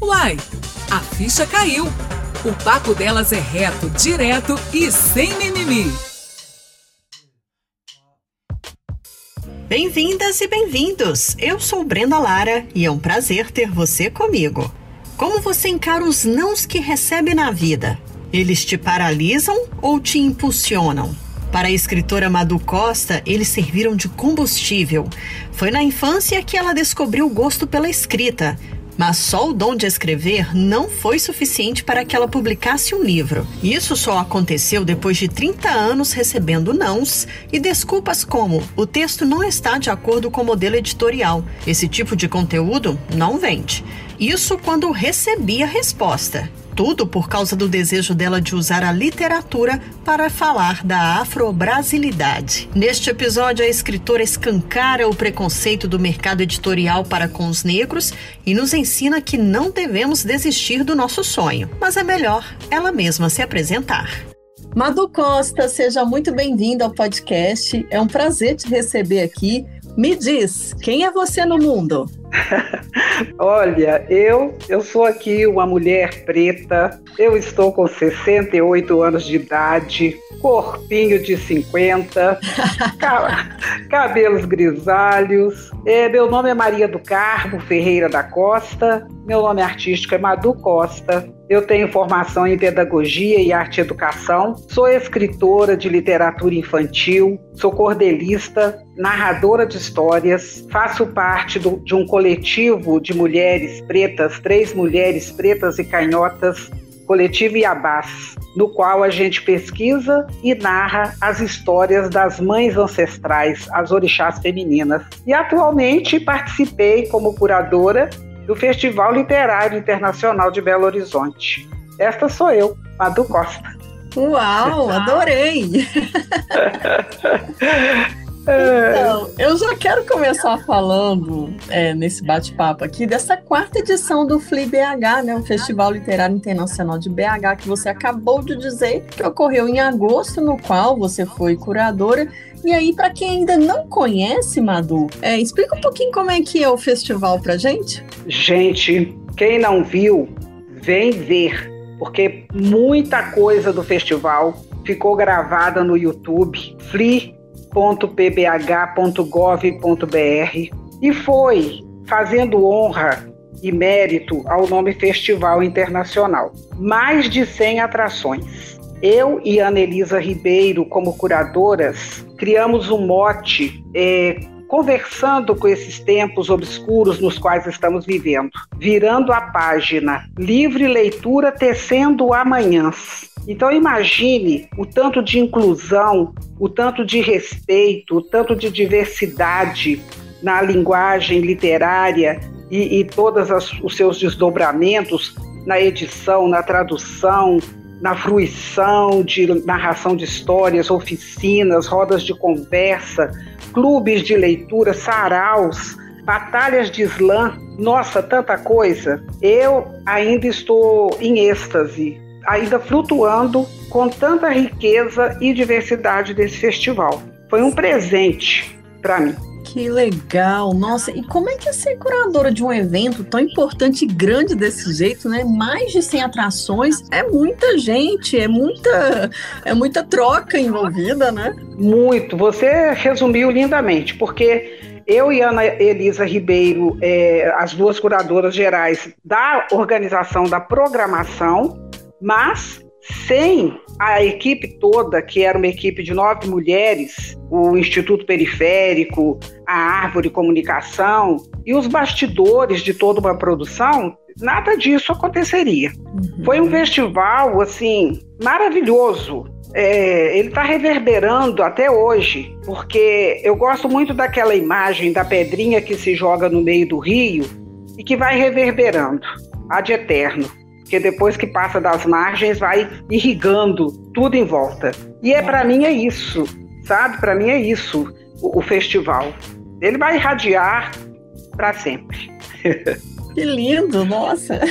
Uai, a ficha caiu. O papo delas é reto, direto e sem mimimi. Bem-vindas e bem-vindos! Eu sou Brenda Lara e é um prazer ter você comigo. Como você encara os nãos que recebe na vida? Eles te paralisam ou te impulsionam? Para a escritora Madu Costa, eles serviram de combustível. Foi na infância que ela descobriu o gosto pela escrita mas só o dom de escrever não foi suficiente para que ela publicasse um livro. Isso só aconteceu depois de 30 anos recebendo nãos e desculpas como o texto não está de acordo com o modelo editorial. Esse tipo de conteúdo não vende. Isso quando recebi a resposta. Tudo por causa do desejo dela de usar a literatura para falar da afro-brasilidade. Neste episódio, a escritora escancara o preconceito do mercado editorial para com os negros e nos ensina que não devemos desistir do nosso sonho, mas é melhor ela mesma se apresentar. Madu Costa, seja muito bem-vinda ao podcast. É um prazer te receber aqui. Me diz, quem é você no mundo? Olha, eu eu sou aqui uma mulher preta. Eu estou com 68 anos de idade, corpinho de 50, cabelos grisalhos. É, meu nome é Maria do Carmo Ferreira da Costa. Meu nome artístico é Madu Costa. Eu tenho formação em pedagogia e arte e educação, sou escritora de literatura infantil, sou cordelista, narradora de histórias, faço parte do, de um coletivo de mulheres pretas, três mulheres pretas e canhotas, coletivo Iabás, no qual a gente pesquisa e narra as histórias das mães ancestrais, as orixás femininas. E atualmente participei como curadora do Festival Literário Internacional de Belo Horizonte. Esta sou eu, Madu Costa. Uau, adorei! Então, eu já quero começar falando é, nesse bate-papo aqui dessa quarta edição do FLI BH, né, o Festival Literário Internacional de BH, que você acabou de dizer que ocorreu em agosto, no qual você foi curadora. E aí, para quem ainda não conhece, Madu, é, explica um pouquinho como é que é o festival pra gente. Gente, quem não viu, vem ver, porque muita coisa do festival ficou gravada no YouTube. FLI www.pbh.gov.br e foi fazendo honra e mérito ao nome Festival Internacional. Mais de 100 atrações. Eu e Ana Elisa Ribeiro, como curadoras, criamos um mote é, conversando com esses tempos obscuros nos quais estamos vivendo, virando a página, livre leitura tecendo amanhãs. Então imagine o tanto de inclusão, o tanto de respeito, o tanto de diversidade na linguagem literária e, e todos os seus desdobramentos na edição, na tradução, na fruição de narração de histórias, oficinas, rodas de conversa, clubes de leitura, saraus, batalhas de slam, nossa, tanta coisa. Eu ainda estou em êxtase ainda flutuando com tanta riqueza e diversidade desse festival. Foi um presente para mim. Que legal! Nossa, e como é que é ser curadora de um evento tão importante e grande desse jeito, né? Mais de 100 atrações, é muita gente, é muita, é muita troca envolvida, né? Muito. Você resumiu lindamente, porque eu e Ana Elisa Ribeiro, é, as duas curadoras gerais da organização da programação, mas sem a equipe toda, que era uma equipe de nove mulheres, o Instituto Periférico, a Árvore Comunicação e os bastidores de toda uma produção, nada disso aconteceria. Uhum. Foi um festival, assim, maravilhoso. É, ele está reverberando até hoje, porque eu gosto muito daquela imagem da pedrinha que se joga no meio do rio e que vai reverberando, ad eterno porque depois que passa das margens vai irrigando tudo em volta. E é para mim é isso, sabe? Para mim é isso o, o festival. Ele vai irradiar para sempre. Que lindo, nossa.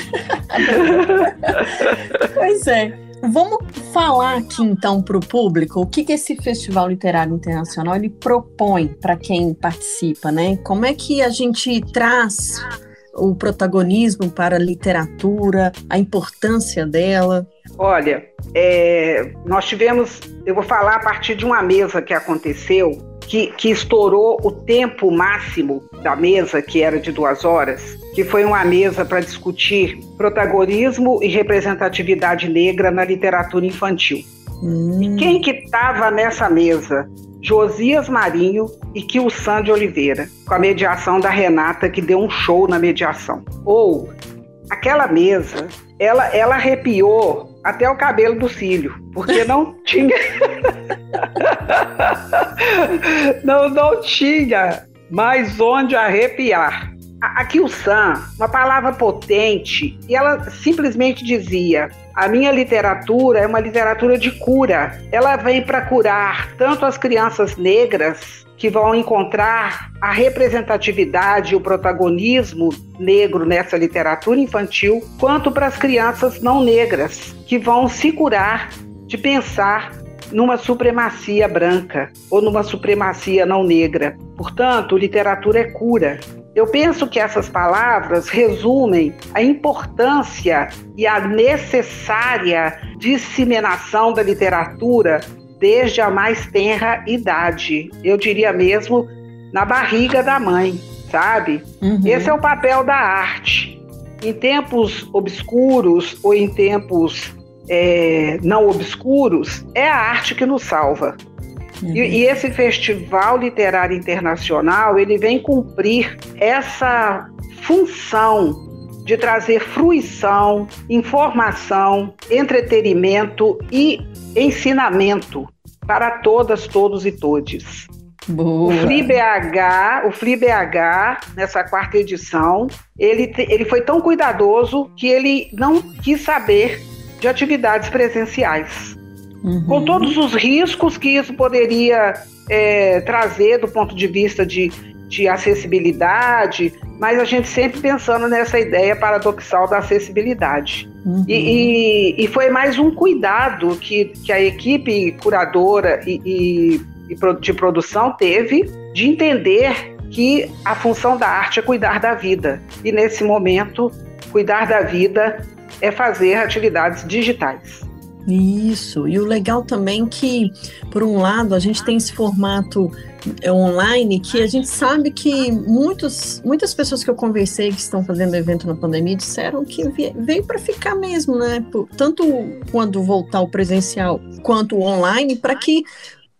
pois é. Vamos falar aqui então para o público o que, que esse Festival Literário Internacional ele propõe para quem participa, né? Como é que a gente traz o protagonismo para a literatura, a importância dela? Olha, é, nós tivemos, eu vou falar a partir de uma mesa que aconteceu, que, que estourou o tempo máximo da mesa, que era de duas horas, que foi uma mesa para discutir protagonismo e representatividade negra na literatura infantil. Hum. E quem que estava nessa mesa? Josias Marinho e Kilsan de Oliveira, com a mediação da Renata, que deu um show na mediação. Ou aquela mesa, ela, ela arrepiou até o cabelo do cílio, porque não tinha. não, não tinha mais onde arrepiar. Aqui o Sam, uma palavra potente, e ela simplesmente dizia: a minha literatura é uma literatura de cura. Ela vem para curar tanto as crianças negras que vão encontrar a representatividade e o protagonismo negro nessa literatura infantil, quanto para as crianças não negras que vão se curar de pensar numa supremacia branca ou numa supremacia não negra. Portanto, literatura é cura. Eu penso que essas palavras resumem a importância e a necessária disseminação da literatura desde a mais tenra idade. Eu diria mesmo na barriga da mãe, sabe? Uhum. Esse é o papel da arte. Em tempos obscuros ou em tempos é, não obscuros, é a arte que nos salva. Uhum. E, e, esse festival literário internacional ele vem cumprir essa função de trazer fruição, informação, entretenimento e ensinamento para todas, todos e todes. Boa. O FliBH, o FliBH, nessa quarta edição, ele, ele foi tão cuidadoso que ele não quis saber de atividades presenciais uhum. com todos os riscos que isso poderia é, trazer do ponto de vista de, de acessibilidade, mas a gente sempre pensando nessa ideia paradoxal da acessibilidade. Uhum. E, e, e, foi mais um cuidado que, que a equipe curadora e, e, e de produção teve de entender que a função da arte é cuidar da vida. E nesse momento, cuidar da vida é fazer atividades digitais. Isso, e o legal também que, por um lado, a gente tem esse formato é, online que a gente sabe que muitos, muitas pessoas que eu conversei que estão fazendo evento na pandemia disseram que veio para ficar mesmo, né? Tanto quando voltar o presencial quanto o online, para que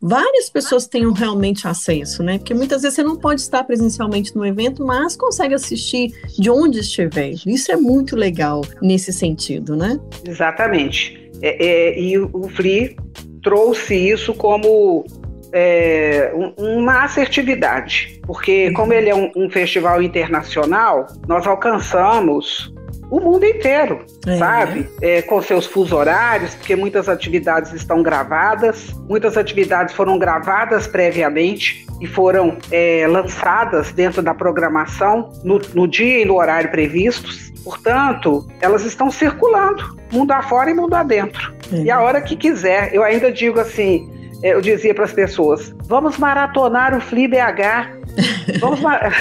várias pessoas tenham realmente acesso, né? Porque muitas vezes você não pode estar presencialmente no evento, mas consegue assistir de onde estiver. Isso é muito legal nesse sentido, né? Exatamente. É, é, e o FLI trouxe isso como é, uma assertividade, porque como ele é um, um, festival internacional, nós alcançamos o mundo inteiro, é. sabe? É, com seus fusos horários, porque muitas atividades estão gravadas, muitas atividades foram gravadas previamente e foram é, lançadas dentro da programação no, no dia e no horário previstos. Portanto, elas estão circulando, mundo afora e mundo adentro. Uhum. E a hora que quiser, eu ainda digo assim, é, eu dizia para as pessoas, vamos maratonar o Fli BH. Vamos mar...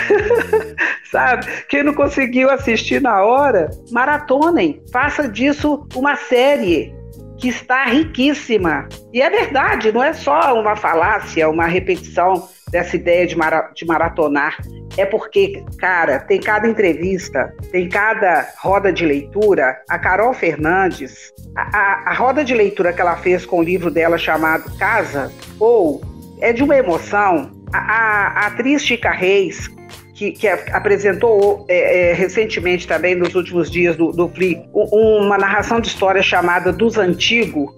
Sabe? Quem não conseguiu assistir na hora, maratonem. Faça disso uma série que está riquíssima. E é verdade, não é só uma falácia, uma repetição dessa ideia de, mara de maratonar é porque, cara, tem cada entrevista, tem cada roda de leitura. A Carol Fernandes, a, a, a roda de leitura que ela fez com o livro dela chamado Casa, ou é de uma emoção. A, a atriz Chica Reis, que, que, apresentou é, é, recentemente também, nos últimos dias do, do FLI, uma narração de história chamada Dos Antigos,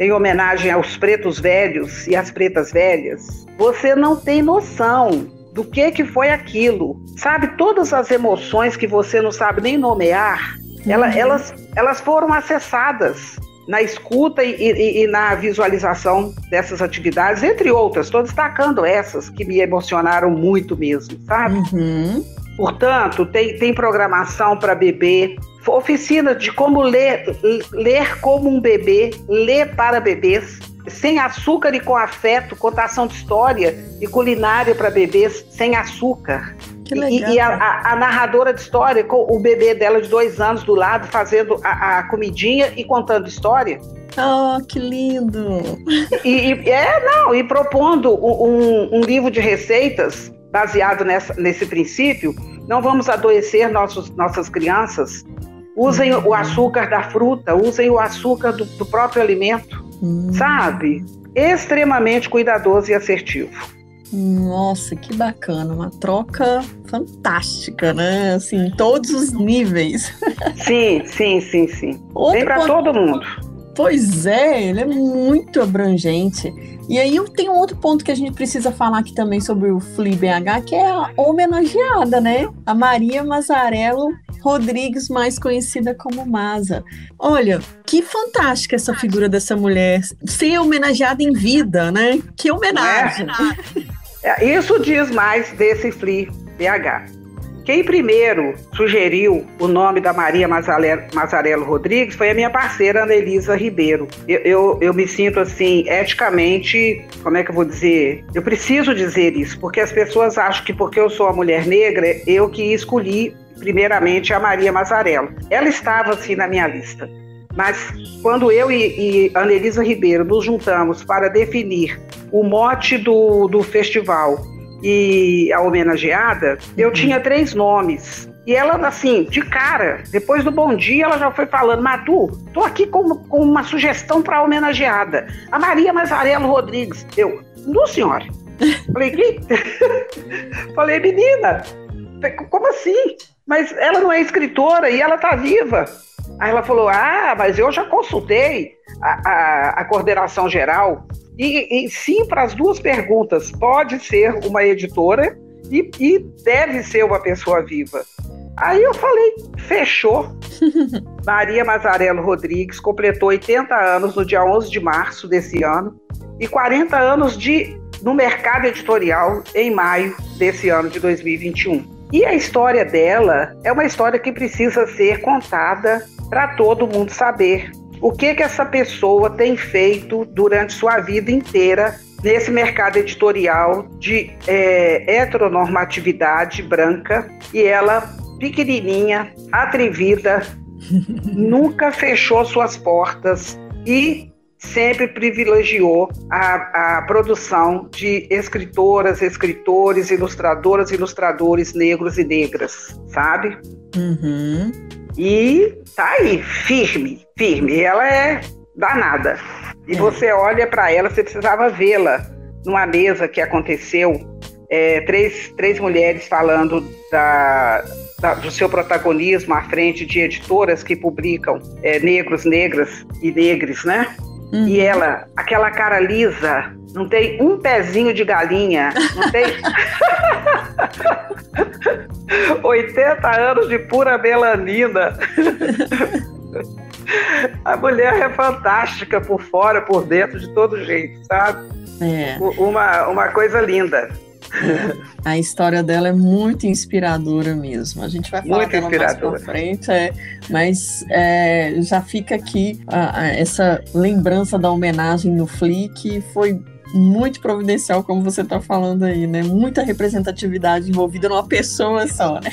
em homenagem aos pretos velhos e às pretas velhas. Você não tem noção do que que foi aquilo. Sabe, todas as emoções que você não sabe nem nomear, uhum. elas, elas foram acessadas na escuta e, e, e, na visualização dessas atividades, entre outras. Estou destacando essas que me emocionaram muito mesmo, sabe? Uhum. Portanto, tem, tem programação para bebê, oficina de como ler, ler como um bebê, ler para bebês sem açúcar e com afeto, contação de história e culinária para bebês sem açúcar. Que legal. E, e a, a, a, narradora de história, com o bebê dela de dois anos do lado, fazendo a, a comidinha e contando história. Oh, que lindo! E, e é, não, e propondo um, um, livro de receitas baseado nessa, nesse princípio. Não vamos adoecer nossos, nossas crianças. Usem uhum. o açúcar da fruta, usem o açúcar do, do próprio alimento, uhum. sabe? Extremamente cuidadoso e assertivo. Nossa, que bacana, uma troca fantástica, né? Assim, em todos os níveis. Sim, sim, sim, sim. Outro Vem para todo mundo. Pois é, ele é muito abrangente. E aí eu tenho outro ponto que a gente precisa falar aqui também sobre o Fli BH, que é a homenageada, né? A Maria Mazarello Rodrigues, mais conhecida como Maza. Olha, que fantástica essa figura dessa mulher ser homenageada em vida, né? Que homenagem! É. Isso diz mais desse Fli BH. Quem primeiro sugeriu o nome da Maria Mazarello Rodrigues foi a minha parceira Ana Elisa Ribeiro. Eu, eu, eu, me sinto assim, eticamente, como é que eu vou dizer? Eu preciso dizer isso, porque as pessoas acham que porque eu sou a mulher negra, eu que escolhi primeiramente a Maria Mazarello. Ela estava assim na minha lista. Mas quando eu e, e Anelisa Ribeiro nos juntamos para definir o mote do, do festival e a homenageada, eu uhum. tinha três nomes. E ela, assim, de cara, depois do bom dia, ela já foi falando: Madu, tô aqui com, com uma sugestão para a homenageada. A Maria Mazarello Rodrigues. Eu, não, senhora. Falei, que? Falei, menina, como assim? Mas ela não é escritora e ela tá viva. Aí ela falou: Ah, mas eu já consultei a, a, a coordenação geral e, e sim, para as duas perguntas, pode ser uma editora e, e deve ser uma pessoa viva. Aí eu falei, fechou. Maria Mazarello Rodrigues completou 80 anos no dia 11 de março desse ano e 40 anos de, no mercado editorial em maio desse ano de 2021. E a história dela é uma história que precisa ser contada para todo mundo saber, o que que essa pessoa tem feito durante sua vida inteira nesse mercado editorial de é, heteronormatividade branca e ela pequenininha, atrevida, nunca fechou suas portas e sempre privilegiou a, a, produção de escritoras, escritores, ilustradoras, ilustradores negros e negras, sabe? Uhum. E tá aí, firme, firme. Ela é danada. E é. você olha para ela, você precisava vê-la numa mesa que aconteceu, é, três, três mulheres falando da, da, do seu protagonismo à frente de editoras que publicam é, negros, negras e negres, né? Uhum. E ela, aquela cara lisa, não tem um pezinho de galinha, não tem. 80 anos de pura melanina. A mulher é fantástica por fora, por dentro, de todo jeito, sabe? É. Uma, uma coisa linda. A história dela é muito inspiradora mesmo. A gente vai falar muito dela mais pra frente, é, mas é, já fica aqui a, a, essa lembrança da homenagem no Flick, foi muito providencial, como você está falando aí, né? Muita representatividade envolvida numa pessoa só, né?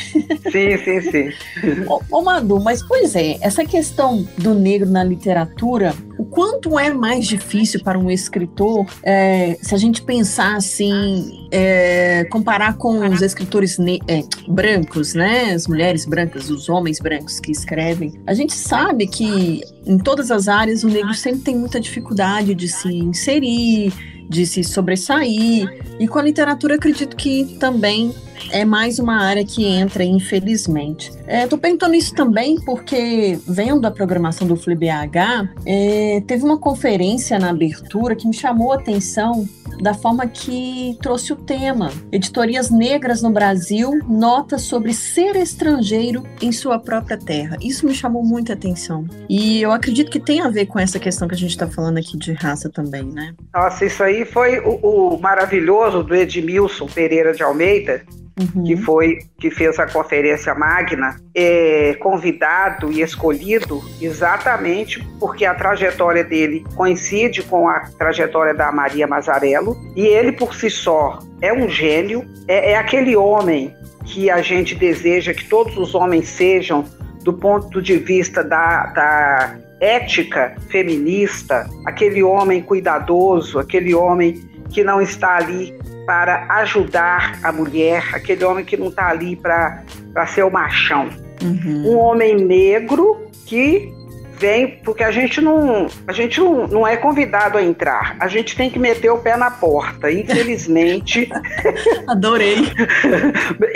Sim, sim, sim. ô, ô Madu, mas pois é, essa questão do negro na literatura, o quanto é mais difícil para um escritor, é, se a gente pensar assim, é, comparar com os escritores é, brancos, né? As mulheres brancas, os homens brancos que escrevem, a gente sabe que em todas as áreas o negro sempre tem muita dificuldade de se inserir, de se sobressair. E com a literatura, acredito que também é mais uma área que entra, infelizmente. Estou é, perguntando isso também porque, vendo a programação do FliBH, é, teve uma conferência na abertura que me chamou a atenção da forma que trouxe o tema. Editorias negras no Brasil, nota sobre ser estrangeiro em sua própria terra. Isso me chamou muita atenção. E eu acredito que tem a ver com essa questão que a gente está falando aqui de raça também, né? Nossa, isso aí foi o, o maravilhoso do Edmilson Pereira de Almeida, uhum. que foi que fez a conferência magna, é convidado e escolhido exatamente porque a trajetória dele coincide com a trajetória da Maria Mazarello e ele por si só é um gênio, é, é aquele homem que a gente deseja que todos os homens sejam do ponto de vista da, da ética feminista, aquele homem cuidadoso, aquele homem que não está ali para ajudar a mulher, aquele homem que não está ali para ser o machão. Uhum. Um homem negro que vem, porque a gente não, a gente não, não é convidado a entrar, a gente tem que meter o pé na porta. Infelizmente. Adorei.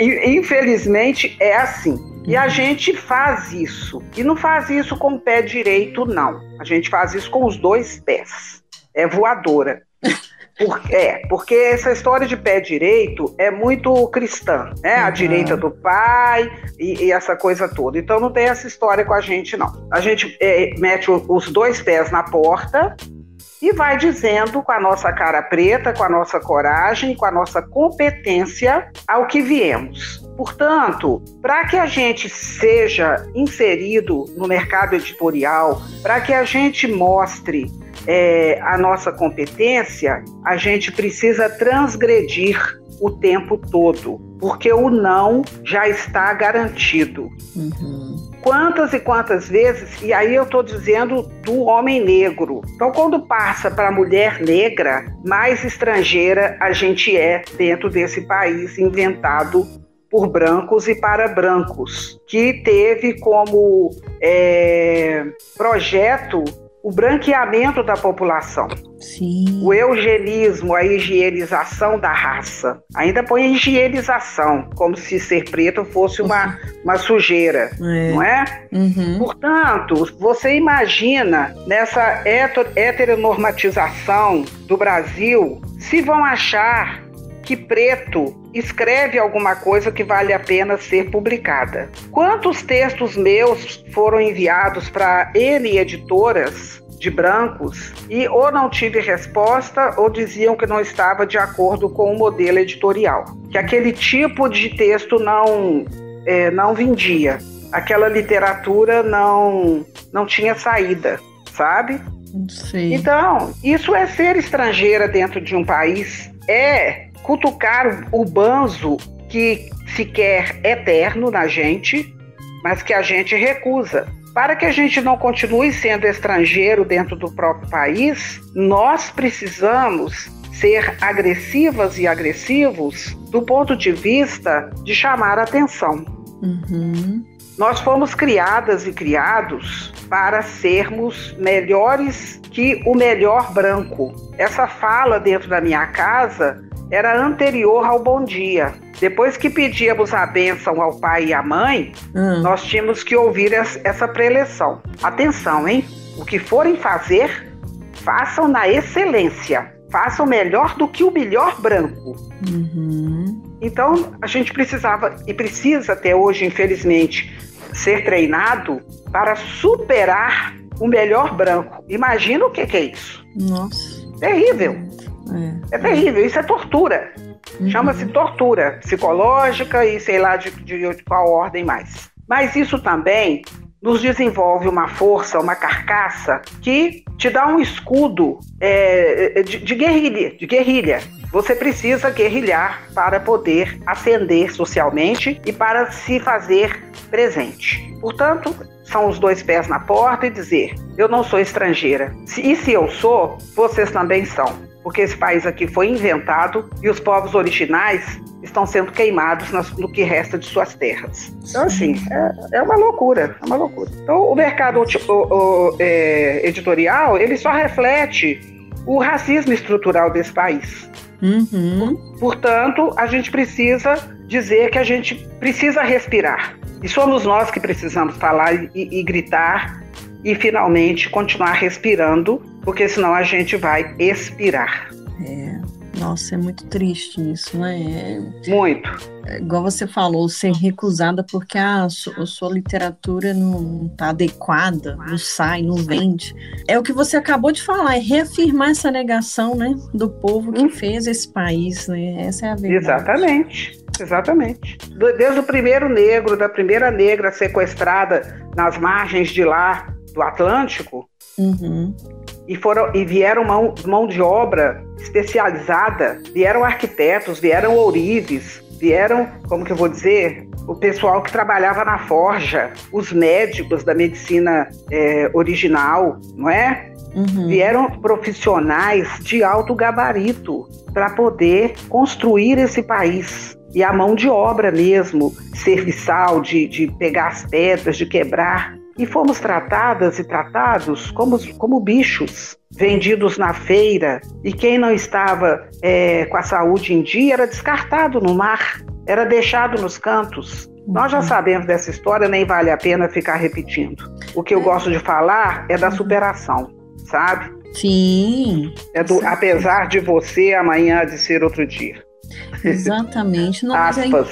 Infelizmente é assim. E a gente faz isso. E não faz isso com o pé direito, não. A gente faz isso com os dois pés. É voadora. Por, é, porque essa história de pé direito é muito cristã, né? Uhum. A direita do pai e, e, essa coisa toda. Então não tem essa história com a gente, não. A gente é, mete os dois pés na porta e vai dizendo com a nossa cara preta, com a nossa coragem, com a nossa competência ao que viemos. Portanto, para que a gente seja inserido no mercado editorial, para que a gente mostre é, a nossa competência, a gente precisa transgredir o tempo todo, porque o não já está garantido. Uhum. Quantas e quantas vezes, e aí eu estou dizendo do homem negro. Então, quando passa para a mulher negra, mais estrangeira a gente é dentro desse país inventado por brancos e para brancos, que teve como é, projeto o branqueamento da população. Sim. O eugenismo, a higienização da raça. Ainda põe higienização, como se ser preto fosse uma, uma sujeira, é. não é? Uhum. Portanto, você imagina nessa heteronormatização do Brasil, se vão achar que preto escreve alguma coisa que vale a pena ser publicada. Quantos textos meus foram enviados para N editoras de brancos e ou não tive resposta ou diziam que não estava de acordo com o modelo editorial, que aquele tipo de texto não é, não vendia, aquela literatura não não tinha saída, sabe? Sim. Então, isso é ser estrangeira dentro de um país, é cutucar o banzo que se quer eterno na gente, mas que a gente recusa. Para que a gente não continue sendo estrangeiro dentro do próprio país, nós precisamos ser agressivas e agressivos do ponto de vista de chamar atenção. Uhum. Nós fomos criadas e criados para sermos melhores que o melhor branco. Essa fala dentro da minha casa era anterior ao bom dia. Depois que pedíamos a bênção ao pai e à mãe, hum. nós tínhamos que ouvir essa preleção. Atenção, hein? O que forem fazer, façam na excelência. Façam melhor do que o melhor branco. Uhum. Então, a gente precisava e precisa até hoje, infelizmente, ser treinado para superar o melhor branco. Imagina o que, que é isso. Nossa. Terrível. É, é terrível, isso é tortura. Uhum. Chama-se tortura psicológica e sei lá de, de, de qual ordem mais. Mas isso também nos desenvolve uma força, uma carcaça que te dá um escudo é, de, de, guerrilha, de guerrilha. Você precisa guerrilhar para poder ascender socialmente e para se fazer presente. Portanto, são os dois pés na porta e dizer: eu não sou estrangeira. E se eu sou, vocês também são porque esse país aqui foi inventado e os povos originais estão sendo queimados no que resta de suas terras. Então, assim, é, é uma loucura, é uma loucura. Então, o mercado o, o, é, editorial, ele só reflete o racismo estrutural desse país. Uhum. Portanto, a gente precisa dizer que a gente precisa respirar. E somos nós que precisamos falar e, e gritar e finalmente continuar respirando, porque senão a gente vai expirar. É. Nossa, é muito triste isso, né? É, muito. É, igual você falou, ser recusada porque ah, a, sua, a sua literatura não está adequada, não sai, não vende. É o que você acabou de falar, é reafirmar essa negação, né, do povo que hum. fez esse país, né? Essa é a verdade. Exatamente. Exatamente. Desde o primeiro negro, da primeira negra sequestrada nas margens de lá do Atlântico, uhum. E, foram, e vieram mão, mão de obra especializada, vieram arquitetos, vieram ourives, vieram, como que eu vou dizer, o pessoal que trabalhava na forja, os médicos da medicina é, original, não é? Uhum. Vieram profissionais de alto gabarito para poder construir esse país. E a mão de obra mesmo, serviçal, de, de pegar as pedras, de quebrar. E fomos tratadas e tratados como, como bichos, vendidos na feira. E quem não estava é, com a saúde em dia era descartado no mar, era deixado nos cantos. Nós já uhum. sabemos dessa história, nem vale a pena ficar repetindo. O que eu gosto de falar é da uhum. superação, sabe? Sim. É do apesar de você, amanhã de ser outro dia. Exatamente. Não, é Aspas.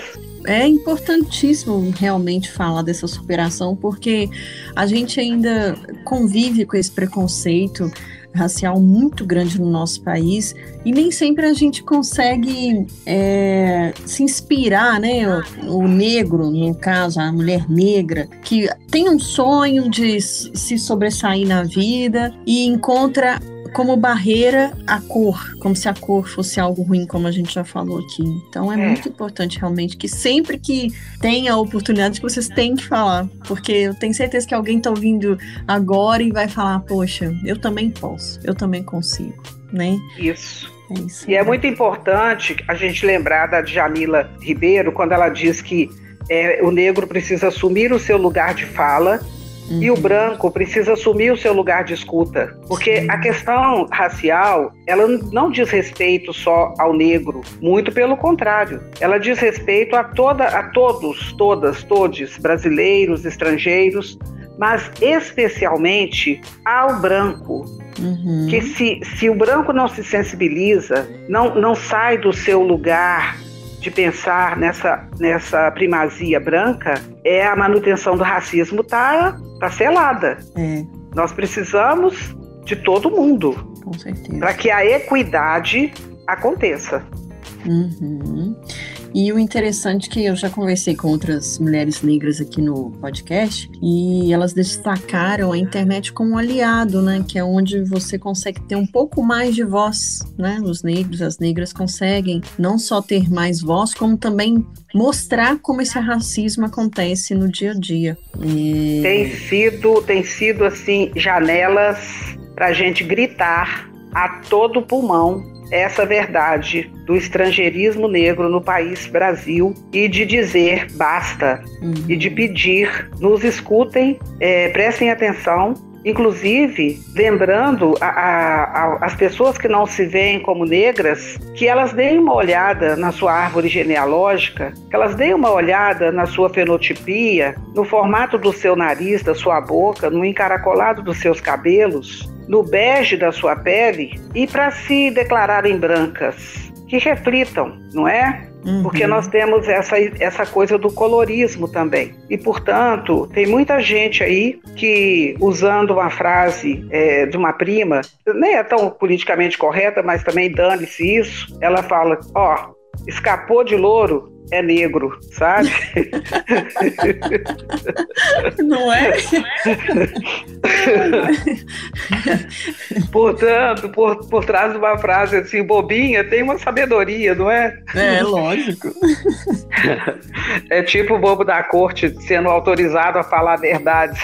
É, é importantíssimo realmente falar dessa superação, porque a gente ainda convive com esse preconceito racial muito grande no nosso país e nem sempre a gente consegue é, se inspirar, né? O, o, negro, no caso, a mulher negra, que tem um sonho de se sobressair na vida e encontra como barreira a cor, como se a cor fosse algo ruim, como a gente já falou aqui. Então é, é. muito importante realmente que sempre que tenha a oportunidade que vocês têm que falar, porque eu tenho certeza que alguém está ouvindo agora e vai falar, poxa, eu também posso, eu também consigo, né? Isso. É isso, e é muito importante a gente lembrar da Jamila Ribeiro quando ela diz que é, o negro precisa assumir o seu lugar de fala Uhum. E o branco precisa assumir o seu lugar de escuta, porque Sim. a questão racial, ela não diz respeito só ao negro, muito pelo contrário. Ela diz respeito a toda a todos, todas, todos, brasileiros, estrangeiros, mas especialmente ao branco. Uhum. Que se, se o branco não se sensibiliza, não, não sai do seu lugar de pensar nessa, nessa primazia branca, é a manutenção do racismo tá, tá selada. É. Nós precisamos de todo mundo. Para que a equidade aconteça. Uhum. E o interessante é que eu já conversei com outras mulheres negras aqui no podcast e elas destacaram a internet como um aliado, né? Que é onde você consegue ter um pouco mais de voz, né? Os negros, as negras conseguem não só ter mais voz, como também mostrar como esse racismo acontece no dia a dia. E... Tem sido, tem sido assim janelas para gente gritar a todo pulmão essa verdade do estrangeirismo negro no país Brasil e de dizer basta uhum. e de pedir nos escutem, é, prestem atenção Inclusive, lembrando a, a, a, as pessoas que não se veem como negras, que elas deem uma olhada na sua árvore genealógica, que elas deem uma olhada na sua fenotipia, no formato do seu nariz, da sua boca, no encaracolado dos seus cabelos, no bege da sua pele e para se declararem brancas, que reflitam, não é? Uhum. Porque nós temos essa, essa coisa do colorismo também. E, portanto, tem muita gente aí que, usando uma frase é, de uma prima, nem é tão politicamente correta, mas também dane-se isso, ela fala: ó, oh, escapou de louro, é negro, sabe? Não é? Portanto, por, por trás de uma frase assim, bobinha, tem uma sabedoria, não é? É, lógico. É tipo o bobo da corte sendo autorizado a falar verdades.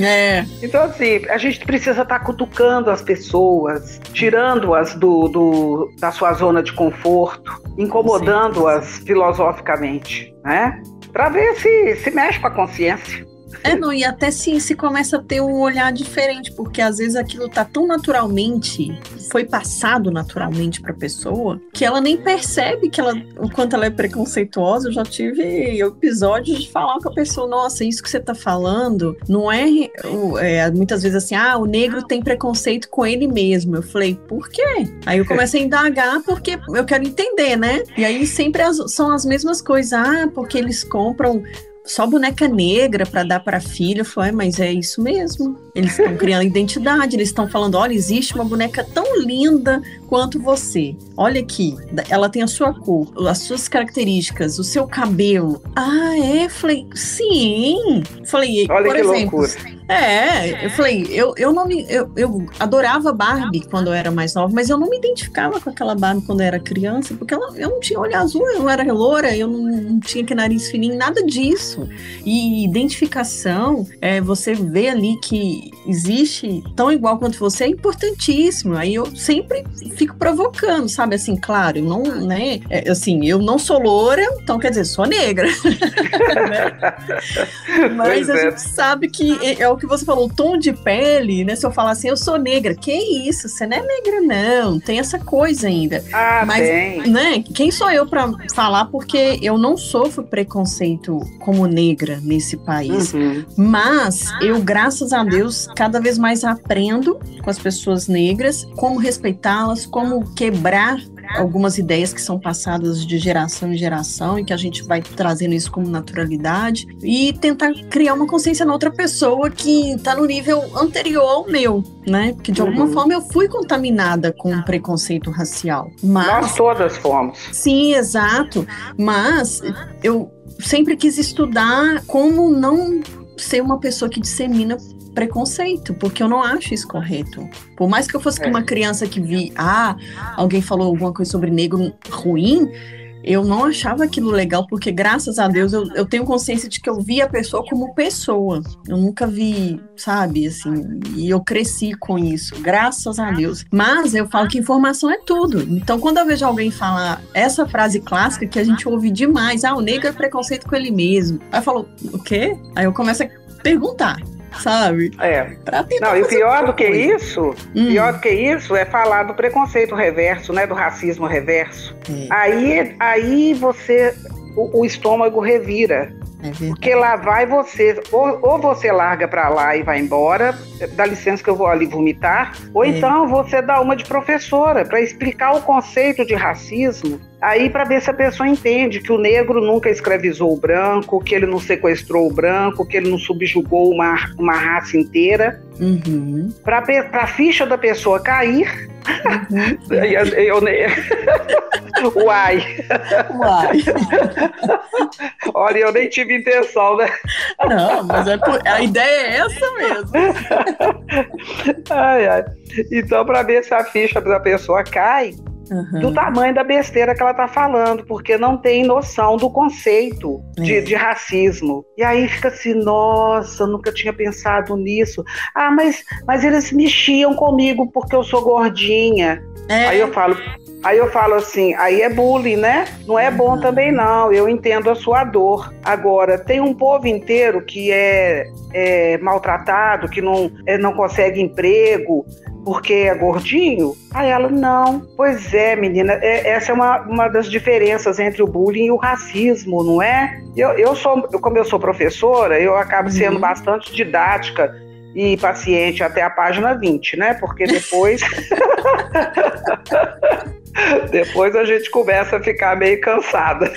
É. Então, assim, a gente precisa estar tá cutucando as pessoas, tirando-as do, do, da sua zona de conforto, incomodando-as filosoficamente, né? Para ver se se mexe com a consciência. É, não, e até se, se começa a ter um olhar diferente, porque às vezes aquilo tá tão naturalmente, foi passado naturalmente pra pessoa, que ela nem percebe que ela, o quanto ela é preconceituosa. Eu já tive episódios de falar com a pessoa, nossa, isso que você tá falando não é, é muitas vezes assim, ah, o negro tem preconceito com ele mesmo. Eu falei, por quê? Aí eu comecei a indagar porque eu quero entender, né? E aí sempre as, são as mesmas coisas, ah, porque eles compram só boneca negra para dar para filha. Foi, mas é isso mesmo. Eles estão criando identidade, eles estão falando: olha, existe uma boneca tão linda, quanto você. Olha aqui, ela tem a sua cor, as suas características, o seu cabelo. Ah, é? Falei, sim. Falei, Olha por que exemplo. loucura. É, eu falei, eu, eu não me. Eu, eu adorava Barbie quando eu era mais nova, mas eu não me identificava com aquela Barbie quando eu era criança, porque ela, eu não tinha olho azul, eu não era loura, eu não, não tinha que nariz fininho, nada disso. E identificação, é, você vê ali que existe tão igual quanto você, é importantíssimo. Aí eu sempre fico provocando, sabe? Assim, claro, eu não, né? É, assim, eu não sou loura, então quer dizer, sou negra. Mas Pois a é. gente sabe que é, é o que você falou, o tom de pele, né? Se eu falar assim, eu sou negra, que isso? Você não é negra, não. Tem essa coisa ainda. Ah, Mas, tem. né? Quem sou eu para falar? Porque eu não sofro preconceito como negra nesse país. Uhum. Mas eu, graças a Deus, cada vez mais aprendo com as pessoas negras como respeitá-las, como quebrar algumas ideias que são passadas de geração em geração e que a gente vai trazendo isso como naturalidade e tentar criar uma consciência na outra pessoa que está no nível anterior ao meu, né? Porque de alguma Uhum. forma eu fui contaminada com o preconceito racial. Mas Nós todas fomos. Sim, exato. Mas eu sempre quis estudar como não ser uma pessoa que dissemina preconceito, porque eu não acho isso correto. Por mais que eu fosse É. uma criança que vi, ah, alguém falou alguma coisa sobre negro ruim, eu não achava aquilo legal, porque graças a Deus eu, eu tenho consciência de que eu vi a pessoa como pessoa. Eu nunca vi, sabe, assim, e eu cresci com isso, graças a Deus. Mas eu falo que informação é tudo. Então, quando eu vejo alguém falar essa frase clássica que a gente ouve demais, ah, o negro é preconceito com ele mesmo. Aí eu falo, o quê? Aí eu começo a perguntar, sabe? É. Não, e pior do que coisa. isso, Hum, pior do que isso é falar do preconceito reverso, né? Do racismo reverso. é, Aí, aí você. O, o estômago revira. é. Porque lá vai você, ou, ou você larga pra lá e vai embora, dá licença que eu vou ali vomitar, ou É. então você dá uma de professora para explicar o conceito de racismo, aí para ver se a pessoa entende que o negro nunca escravizou o branco, que ele não sequestrou o branco, que ele não subjugou uma, uma raça inteira, Uhum, para a ficha da pessoa cair. uhum. Eu, eu, ne- Uai, Uai. olha, eu nem tive intenção, né? Não, mas é por- a ideia é essa mesmo. Ai, ai. Então, para ver se a ficha da pessoa cai, Uhum. do tamanho da besteira que ela tá falando, porque não tem noção do conceito de, É. de racismo. E aí fica assim, nossa, nunca tinha pensado nisso. Ah, mas, mas eles mexiam comigo porque eu sou gordinha. É, Aí eu falo, aí eu falo assim, aí é bullying, né? Não é bom Uhum. também não. Eu entendo a sua dor. Agora tem um povo inteiro que é, é maltratado, que não, é, não consegue emprego porque é gordinho. Aí ela não. Pois é, menina. é- essa é uma, uma das diferenças entre o bullying e o racismo, não é? Eu, eu sou, como eu sou professora, eu acabo sendo Uhum. bastante didática e paciente até a página 20, né? Porque depois depois a gente começa a ficar meio cansada.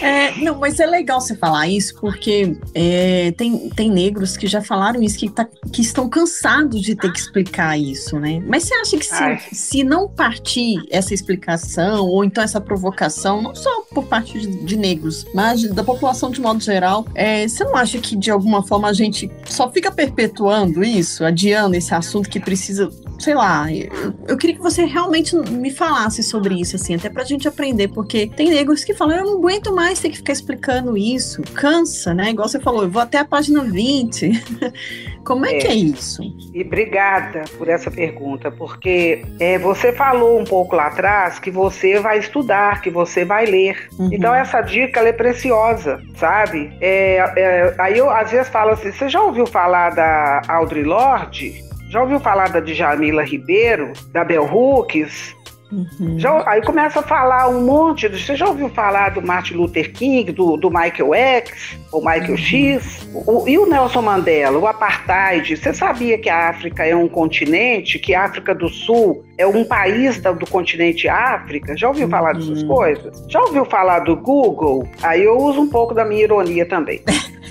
É, não, mas é legal você falar isso, porque é, tem, tem negros que já falaram isso, que, tá- que estão cansados de ter que explicar isso, né? Mas você acha que Ai. se, se não partir essa explicação, ou então essa provocação, não só por parte de, de negros, mas da população de modo geral, é, você não acha que de alguma forma a gente só fica perpetuando isso, adiando esse assunto que precisa, sei lá, eu, eu queria que você realmente me falasse sobre isso, assim, até pra gente aprender, porque tem negros que falam, eu não aguento mais ter que ficar explicando isso, cansa, né? Igual você falou, eu vou até a página 20. Como é, É. que é isso? E obrigada por essa pergunta, porque é, você falou um pouco lá atrás que você vai estudar, que você vai ler. Uhum. Então essa dica ela é preciosa, sabe? É, é, aí eu às vezes falo assim, você já ouviu falar da Audre Lorde? Já ouviu falar da Djamila Ribeiro, da Bell Hooks? Uhum. Já- aí começa a falar um monte. de- Você já ouviu falar do Martin Luther King, do, do Michael X, ou Michael Uhum. X? O- e o Nelson Mandela, o apartheid? Você sabia que a África é um continente, que a África do Sul é um país da- do continente África? Já ouviu falar dessas Uhum. coisas? Já ouviu falar do Google? Aí eu uso um pouco da minha ironia também.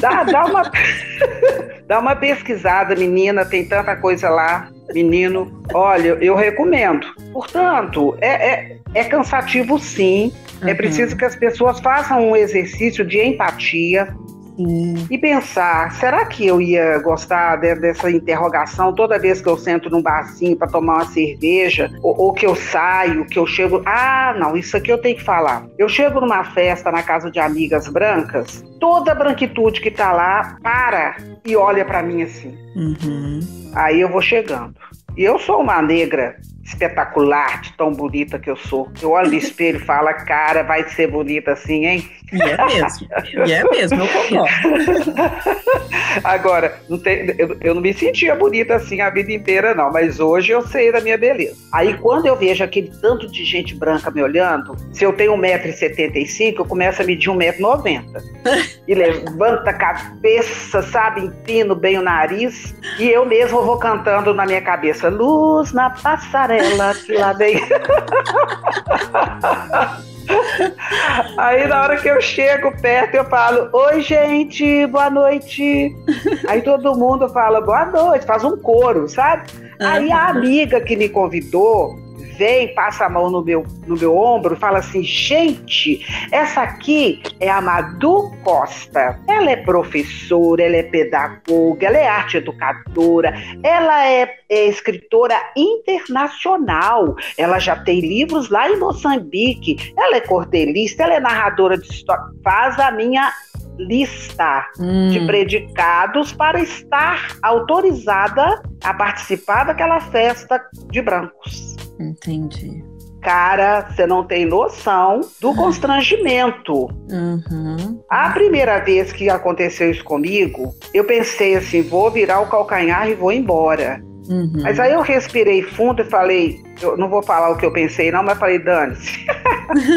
Dá, dá uma, dá uma pesquisada, menina, tem tanta coisa lá. Menino, olha, eu recomendo. Portanto, é, é, é cansativo sim. Uhum. É preciso que as pessoas façam um exercício de empatia, Sim. E pensar, será que eu ia gostar de, dessa interrogação toda vez que eu sento num barzinho para tomar uma cerveja, ou, ou, que eu saio, que eu chego. Ah, não, isso aqui eu tenho que falar. Eu chego numa festa na casa de amigas brancas, toda a branquitude que tá lá para e olha para mim assim. Uhum. Aí eu vou chegando. E eu sou uma negra espetacular, de tão bonita que eu sou. Eu olho no espelho e falo, cara, vai ser bonita assim, hein? E é mesmo, e é mesmo, eu concordo. Agora, não tem, eu, eu, não me sentia bonita assim a vida inteira, não, mas hoje eu sei da minha beleza. Aí quando eu vejo aquele tanto de gente branca me olhando, se eu tenho 1,75m, eu começo a medir 1,90m. e levanta a cabeça, sabe, empino bem o nariz, e eu mesmo vou cantando na minha cabeça, luz na passarela que lá vem. Aí na hora que eu chego perto, eu falo: Oi, gente, boa noite. Aí todo mundo fala boa noite, faz um coro, sabe? Uhum. Aí a amiga que me convidou, vem, passa a mão no meu, no meu ombro e fala assim: gente, essa aqui é a Madu Costa. Ela é professora, ela é pedagoga, ela é arte educadora, ela é, é escritora internacional. Ela já tem livros lá em Moçambique, ela é cordelista, ela é narradora de história. Faz a minha lista hum. de predicados para estar autorizada a participar daquela festa de brancos. Entendi. Cara, você não tem noção do constrangimento. Uhum. A primeira vez que aconteceu isso comigo, eu pensei assim: vou virar o calcanhar e vou embora. Uhum. Mas aí eu respirei fundo e falei: eu não vou falar o que eu pensei, não, mas falei: dane-se.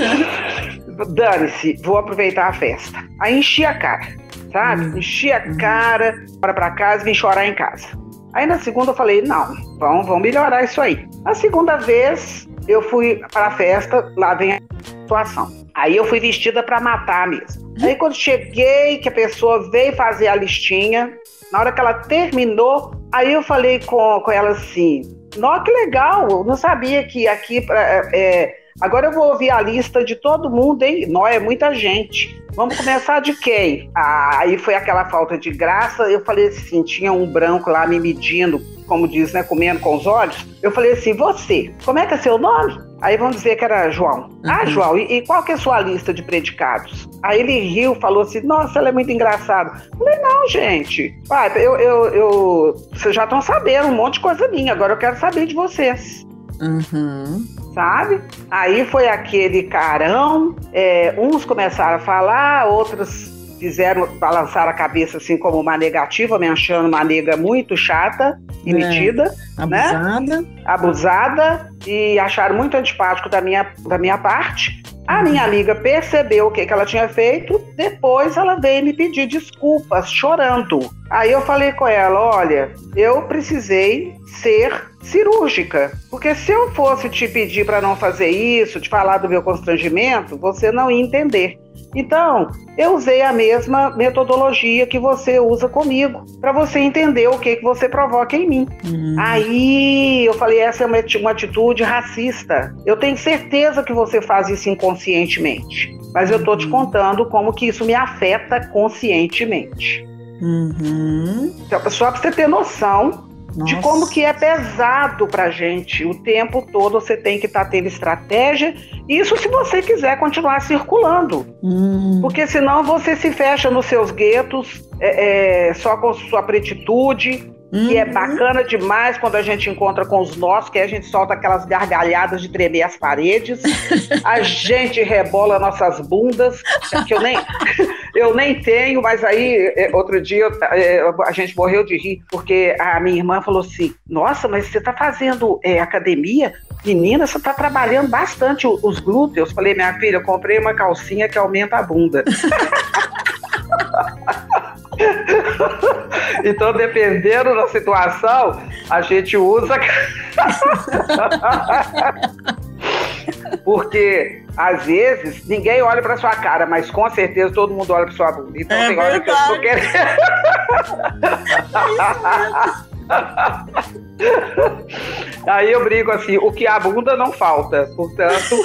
dane-se, vou aproveitar a festa. Aí enchi a cara, sabe? Uhum. Enchi a cara, para pra casa e vim chorar em casa. Aí na segunda eu falei, não, vamos, vamos melhorar isso aí. Na segunda vez, eu fui para a festa, lá vem a situação. Aí eu fui vestida para matar mesmo. Aí quando cheguei, que a pessoa veio fazer a listinha, na hora que ela terminou, aí eu falei com, com ela assim, nossa, que legal, eu não sabia que aqui... É, é, agora eu vou ouvir a lista de todo mundo, hein? Nó, é muita gente. Vamos começar de quem? Ah, aí foi aquela falta de graça. Eu falei assim: tinha um branco lá me medindo, como diz, né? Comendo com os olhos. Eu falei assim: você, como é que é seu nome? Aí vão dizer que era João. Ah, uhum. Ah, João, e, e, qual que é a sua lista de predicados? Aí ele riu, falou assim: Nossa, ela é muito engraçada. Falei: Não, gente. Pai, eu, eu, eu, vocês já estão sabendo um monte de coisa minha, agora eu quero saber de vocês. Uhum sabe? Aí foi aquele carão, é, uns começaram a falar, outros fizeram balançar a cabeça assim como uma negativa, me achando uma nega muito chata e é, metida, abusada. né? Abusada e acharam muito antipático da minha, da minha parte. A minha amiga percebeu o que, que ela tinha feito, depois ela veio me pedir desculpas, chorando. Aí eu falei com ela: olha, eu precisei ser cirúrgica, porque se eu fosse te pedir para não fazer isso, te falar do meu constrangimento, você não ia entender. Então, eu usei a mesma metodologia que você usa comigo, para você entender o que, que você provoca em mim. Uhum. Aí eu falei: essa é uma atitude racista. Eu tenho certeza que você faz isso inconscientemente, mas eu tô te contando como que isso me afeta conscientemente. Uhum. Só para você ter noção nossa. de como que é pesado pra gente. O tempo todo você tem que estar tá tendo estratégia. Isso se você quiser continuar circulando. Hum. Porque senão você se fecha nos seus guetos, é, é, só com sua pretitude, Uhum. E é bacana demais quando a gente encontra com os nossos, que a gente solta aquelas gargalhadas de tremer as paredes, a gente rebola nossas bundas, que eu nem, eu nem tenho, mas aí é, outro dia é, a gente morreu de rir, porque a minha irmã falou assim: Nossa, mas você está fazendo é, academia? Menina, você está trabalhando bastante os glúteos. Falei, minha filha, eu comprei uma calcinha que aumenta a bunda. então, dependendo da situação, a gente usa. Porque às vezes ninguém olha para sua cara, mas com certeza todo mundo olha para sua bunda. Então é tem hora que eu tô querendo. Aí eu brigo assim, o que abunda não falta, portanto.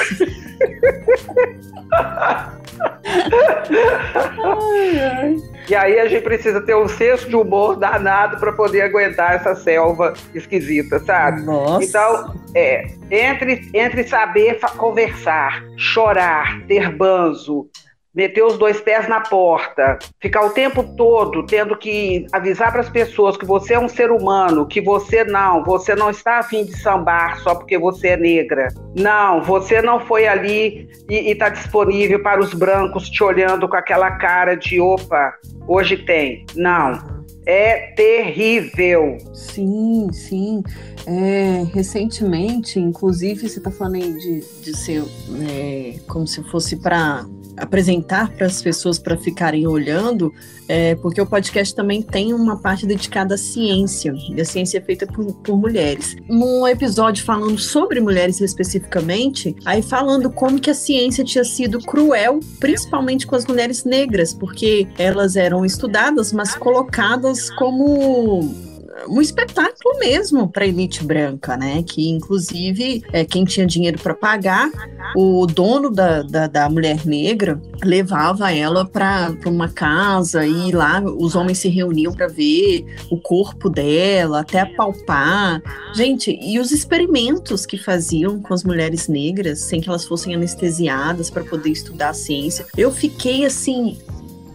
ai, ai. E aí a gente precisa ter um senso de humor danado para poder aguentar essa selva esquisita, sabe? Nossa. Então, é, entre, entre saber conversar, chorar, ter banzo, meter os dois pés na porta, ficar o tempo todo tendo que avisar para as pessoas que você é um ser humano, que você não, você não está afim de sambar só porque você é negra. Não, você não foi ali e está disponível para os brancos te olhando com aquela cara de opa, hoje tem. Não. É terrível. Sim, sim. É, recentemente, inclusive, você está falando aí de, de ser é, como se fosse para apresentar para as pessoas para ficarem olhando, é, porque o podcast também tem uma parte dedicada à ciência, e a ciência é feita por, por mulheres. Num episódio falando sobre mulheres especificamente, aí falando como que a ciência tinha sido cruel, principalmente com as mulheres negras, porque elas eram estudadas, mas colocadas como um espetáculo mesmo para elite branca, né? Que inclusive é, quem tinha dinheiro para pagar, o dono da, da, da, mulher negra levava ela para uma casa e lá os homens se reuniam para ver o corpo dela, até apalpar. Gente, e os experimentos que faziam com as mulheres negras, sem que elas fossem anestesiadas para poder estudar a ciência. Eu fiquei assim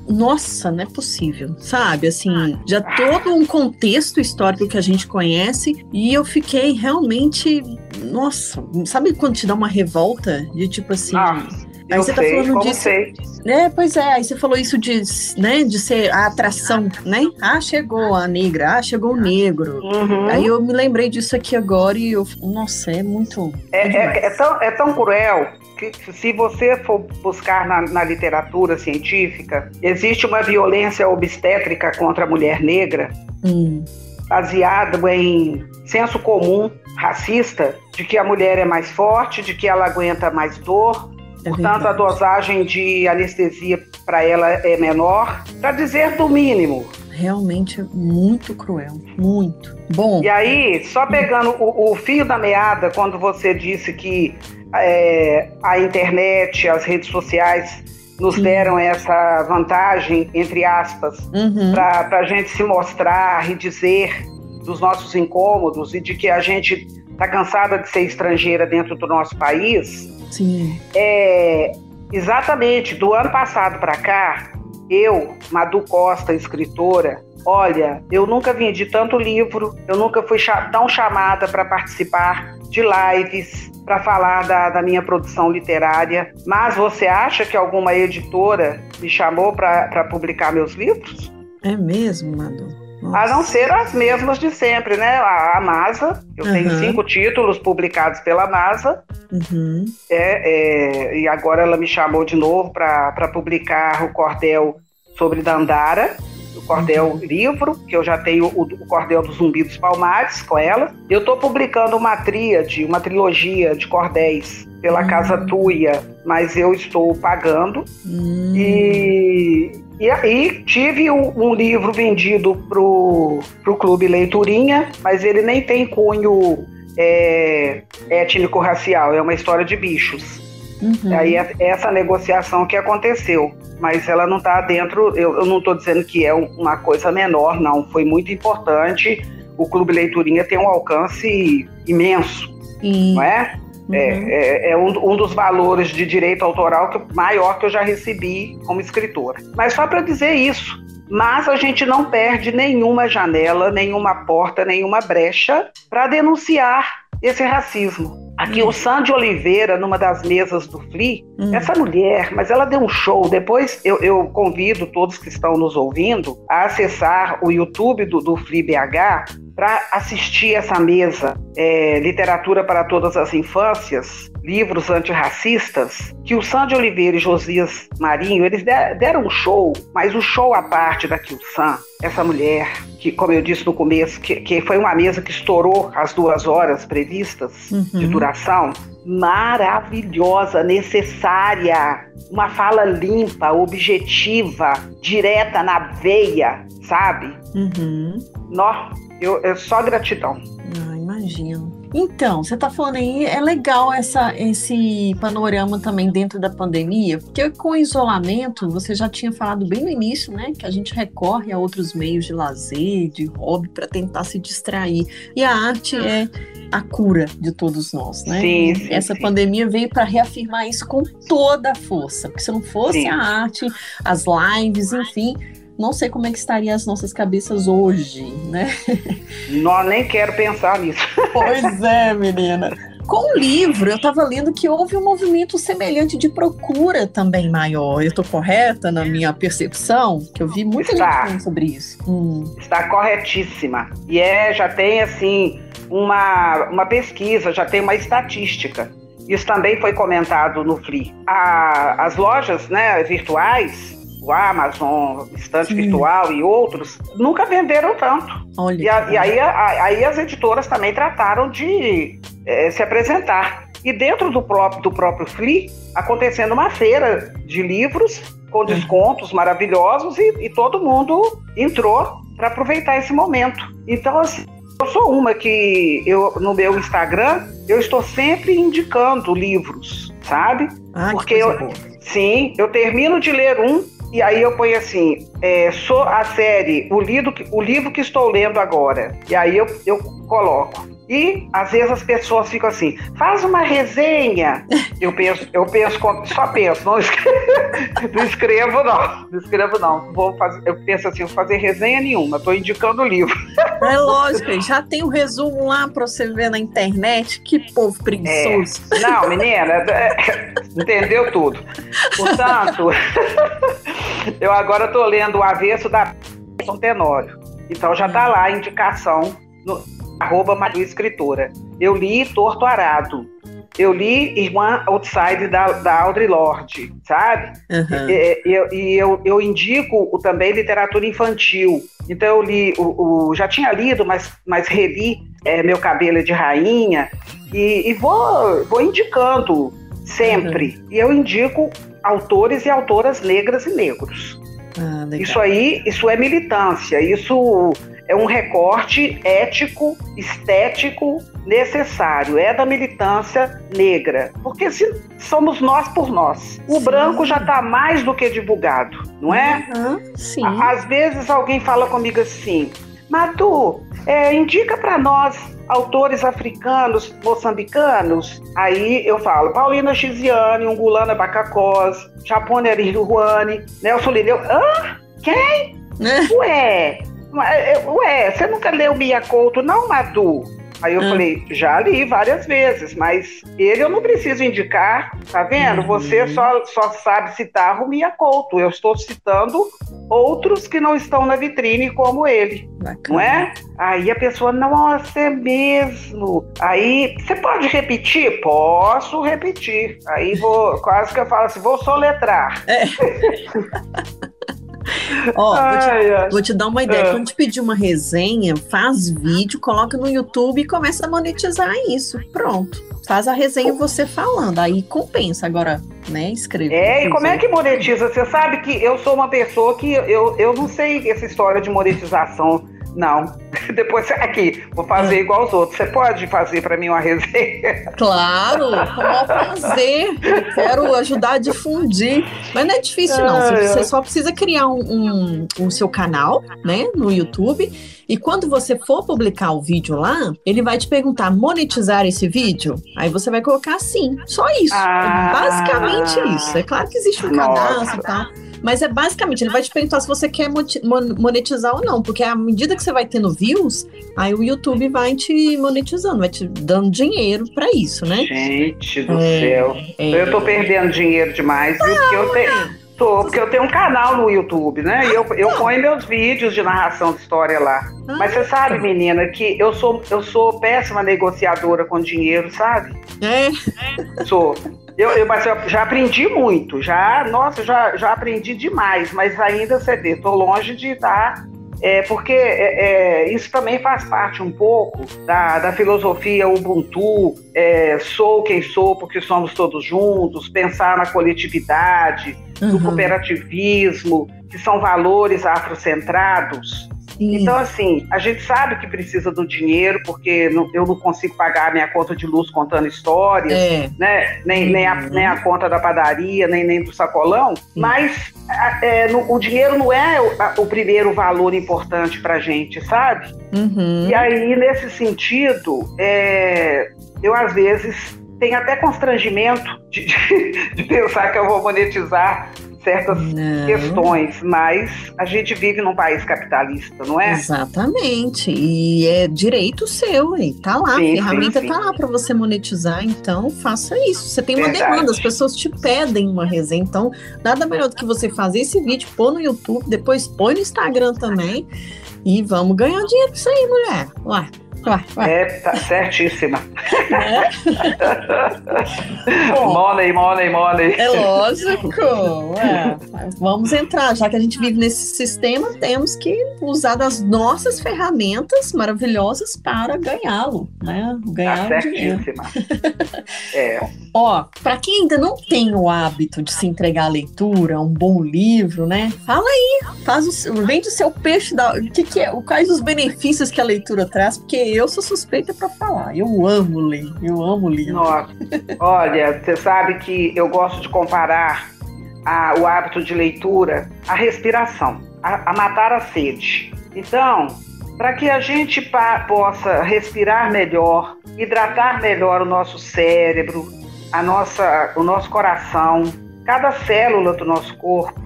nossa, não é possível, sabe? Assim, já todo um contexto histórico que a gente conhece e eu fiquei realmente, nossa, sabe quando te dá uma revolta de tipo assim. Ah. Aí eu você tá sei, falando disso. Sei. É, pois é, aí você falou isso de, né, de ser a atração, né? Ah, chegou a negra, ah, chegou o negro. Uhum. Aí eu me lembrei disso aqui agora e eu, nossa, é muito. É, é, é, tão, é tão cruel que se você for buscar na, na, literatura científica, existe uma violência obstétrica contra a mulher negra, hum. baseado em senso comum racista, de que a mulher é mais forte, de que ela aguenta mais dor, é portanto verdade. a dosagem de anestesia para ela é menor, para dizer do mínimo realmente é muito cruel, muito. Bom. E aí, só pegando o, o fio da meada, quando você disse que é, a internet, as redes sociais nos deram essa vantagem, entre aspas, uhum. para a gente se mostrar e dizer dos nossos incômodos e de que a gente está cansada de ser estrangeira dentro do nosso país. Sim. É, exatamente, do ano passado para cá, eu, Madu Costa, escritora, olha, eu nunca vendi tanto livro, eu nunca fui tão chamada para participar de lives, para falar da, da, minha produção literária. Mas você acha que alguma editora me chamou para publicar meus livros? É mesmo, Madu? Nossa. A não ser as mesmas de sempre, né? A, a Masa, eu uhum. tenho cinco títulos publicados pela Masa. Uhum. É, é, e agora ela me chamou de novo para publicar o cordel sobre Dandara o cordel livro, que eu já tenho o, o cordel dos Zumbi dos Palmares com ela. Eu estou publicando uma tríade, uma trilogia de cordéis pela uhum. Casa Tuia, mas eu estou pagando. Uhum. E, e aí tive um, um livro vendido pro, pro Clube Leiturinha, mas ele nem tem cunho é, étnico-racial, é uma história de bichos. Uhum. Aí é essa negociação que aconteceu mas ela não está dentro. Eu, eu não estou dizendo que é uma coisa menor, não. Foi muito importante. O Clube Leiturinha tem um alcance imenso, Sim. não é? Uhum. É, é, é um, um, dos valores de direito autoral que, maior que eu já recebi como escritora. Mas só para dizer isso. Mas a gente não perde nenhuma janela, nenhuma porta, nenhuma brecha para denunciar esse racismo. Aqui o Sandy Oliveira, numa das mesas do FLI, hum. essa mulher, mas ela deu um show. Depois eu, eu, convido todos que estão nos ouvindo a acessar o YouTube do, do FLI BH para assistir essa mesa, é, Literatura para Todas as Infâncias, livros antirracistas, que o Sandy Oliveira e Josias Marinho, eles deram um show, mas o show à parte da Kilsan, essa mulher, que, como eu disse no começo, que, que foi uma mesa que estourou as duas horas previstas uhum. de duração, maravilhosa, necessária, uma fala limpa, objetiva, direta na veia, sabe? Uhum. Nó, eu, é só gratidão. Ah, imagino. Então, você está falando aí, é legal essa, esse panorama também dentro da pandemia, porque com o isolamento, você já tinha falado bem no início, né, que a gente recorre a outros meios de lazer, de hobby, para tentar se distrair. E a arte é a cura de todos nós, né? Sim, sim, Essa sim. pandemia veio para reafirmar isso com toda a força, porque se não fosse Sim. a arte, as lives, enfim, não sei como é que estariam as nossas cabeças hoje, né? Não, nem quero pensar nisso. Pois é, menina. Com o livro, eu estava lendo que houve um movimento semelhante de procura também maior. Eu estou correta na minha percepção? Que eu vi muita Está. gente falando sobre isso. Hum, Está corretíssima. E é, já tem assim uma, uma pesquisa, já tem uma estatística. Isso também foi comentado no FLI. A- as lojas né, virtuais, o Amazon, Estante Sim. Virtual e outros, nunca venderam tanto. olha. E, a- e aí, a- aí as editoras também trataram de eh, se apresentar. E dentro do próprio, do próprio FLI, acontecendo uma feira de livros com descontos maravilhosos e, e todo mundo entrou para aproveitar esse momento. Então, assim, eu sou uma que eu, no meu Instagram eu estou sempre indicando livros, sabe? Ah, que porque eu- boa. Sim, eu termino de ler um e aí eu ponho assim, é, sou a série, o, lido, o livro que estou lendo agora. E aí eu, eu coloco. E às vezes as pessoas ficam assim, faz uma resenha. Eu penso, eu penso, só penso, não escrevo, não escrevo não, não escrevo não. Vou fazer, eu penso assim, vou fazer resenha nenhuma, estou indicando o livro. É lógico, já tem o resumo lá para você ver na internet. Que povo preguiçoso. Não, menina, é, entendeu tudo. Portanto, eu agora estou lendo o avesso da Tenório. Então já está lá a indicação no arroba Maria Escritora. Eu li Torto Arado. Eu li Irmã Outside da, da Audre Lorde, sabe? Aham. É, eu- E eu, eu indico também literatura infantil. Então eu li, o, o- já tinha lido, mas, mas reli é, Meu Cabelo é de Rainha e, e vou, vou indicando sempre. E eu indico autores e autoras negras e negros. Ah. Isso aí, isso é militância, isso é um recorte ético, estético necessário, é da militância negra, porque se somos nós por nós. O Sim. branco já está mais do que divulgado, não é? Aham, sim. Às vezes alguém fala comigo assim, Matu, é, indica para nós autores africanos, moçambicanos. Aí eu falo, Paulina Chiziane, Ungulana Bacacós, Japone Ariruane, Nelson Lineu. Hã? Quem? Ué, ué, ué, você nunca leu Mia Couto, não, Madu? Aí eu Hum. falei, já li várias vezes, mas ele eu não preciso indicar, tá vendo? Uhum. Você só, só sabe citar o Mia Couto. Eu estou citando outros que não estão na vitrine como ele, Bacana. não é? Aí a pessoa, nossa, é mesmo. Aí, você pode repetir? Posso repetir. Aí vou, quase que eu falo assim, vou soletrar. Ó, vou te Ai, ai. Vou te dar uma ideia. Ah. Quando te pedir uma resenha, faz vídeo, coloca no YouTube e começa a monetizar isso. Pronto. Faz a resenha você falando. Aí compensa agora, né? Escrever. É, e como é que monetiza? Você sabe que eu sou uma pessoa que eu, eu não sei essa história de monetização, não. Depois, aqui, vou fazer igual os outros. Você pode fazer para mim uma resenha? Claro, com maior prazer. Eu quero ajudar a difundir. Mas não é difícil, não. Você, só precisa criar um, um, um seu canal, né? No YouTube. E quando você for publicar o vídeo lá, ele vai te perguntar: monetizar esse vídeo? Aí você vai colocar sim. Só isso. Ah. é basicamente isso. É claro que existe um Nossa. cadastro e tal. Mas é basicamente, ele vai te perguntar se você quer monetizar ou não, porque à medida que você vai tendo views, aí o YouTube vai te monetizando, vai te dando dinheiro pra isso, né? Gente do É, céu. é. Eu tô perdendo dinheiro demais, viu? Porque eu tenho. Tô, porque eu tenho um canal no YouTube, né? E eu, eu ponho meus vídeos de narração de história lá. Mas você sabe, menina, que eu sou, eu sou péssima negociadora com dinheiro, sabe? É, Sou. Eu, eu, mas eu já aprendi muito, já, nossa, já, já aprendi demais, mas ainda você vê, tô longe de estar. É, porque é, é, isso também faz parte um pouco da, da filosofia Ubuntu, é, sou quem sou porque somos todos juntos, pensar na coletividade, do uhum. cooperativismo, que são valores afrocentrados. Então, assim, a gente sabe que precisa do dinheiro, porque não, eu não consigo pagar a minha conta de luz contando histórias, é. né? Nem, nem, a, uhum. nem a conta da padaria, nem, nem do sacolão, mas é, no, o dinheiro não é o, o primeiro valor importante pra gente, sabe? Uhum. E aí, nesse sentido, é, eu às vezes tenho até constrangimento de, de, de pensar que eu vou monetizar certas não. questões, mas a gente vive num país capitalista, não é? Exatamente. E é direito seu, hein? Tá lá, sim, a ferramenta sim, tá sim. lá para você monetizar, então faça isso. Você tem uma Verdade. demanda, as pessoas te pedem uma resenha, então nada melhor do que você fazer esse vídeo, pôr no YouTube, depois põe no Instagram também e vamos ganhar dinheiro com isso aí, mulher. Ué. É, tá certíssima. É. money, money, money. É lógico. É. Vamos entrar, já que a gente vive nesse sistema, temos que usar das nossas ferramentas maravilhosas para ganhá-lo, né? Ganhar tá certíssima. é. Ó, para quem ainda não tem o hábito de se entregar à leitura, um bom livro, né? Fala aí, faz o, vende o seu peixe da, o que, que é, quais os benefícios que a leitura traz, porque eu sou suspeita para falar. Eu amo ler, eu amo livro. Nossa, olha, você sabe que eu gosto de comparar a, o hábito de leitura à respiração, a, a matar a sede. Então, para que a gente possa respirar melhor, hidratar melhor o nosso cérebro, a nossa, o nosso coração, cada célula do nosso corpo,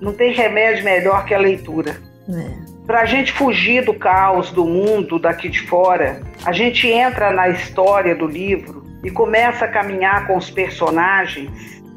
não tem remédio melhor que a leitura. É para a gente fugir do caos do mundo daqui de fora, a gente entra na história do livro e começa a caminhar com os personagens,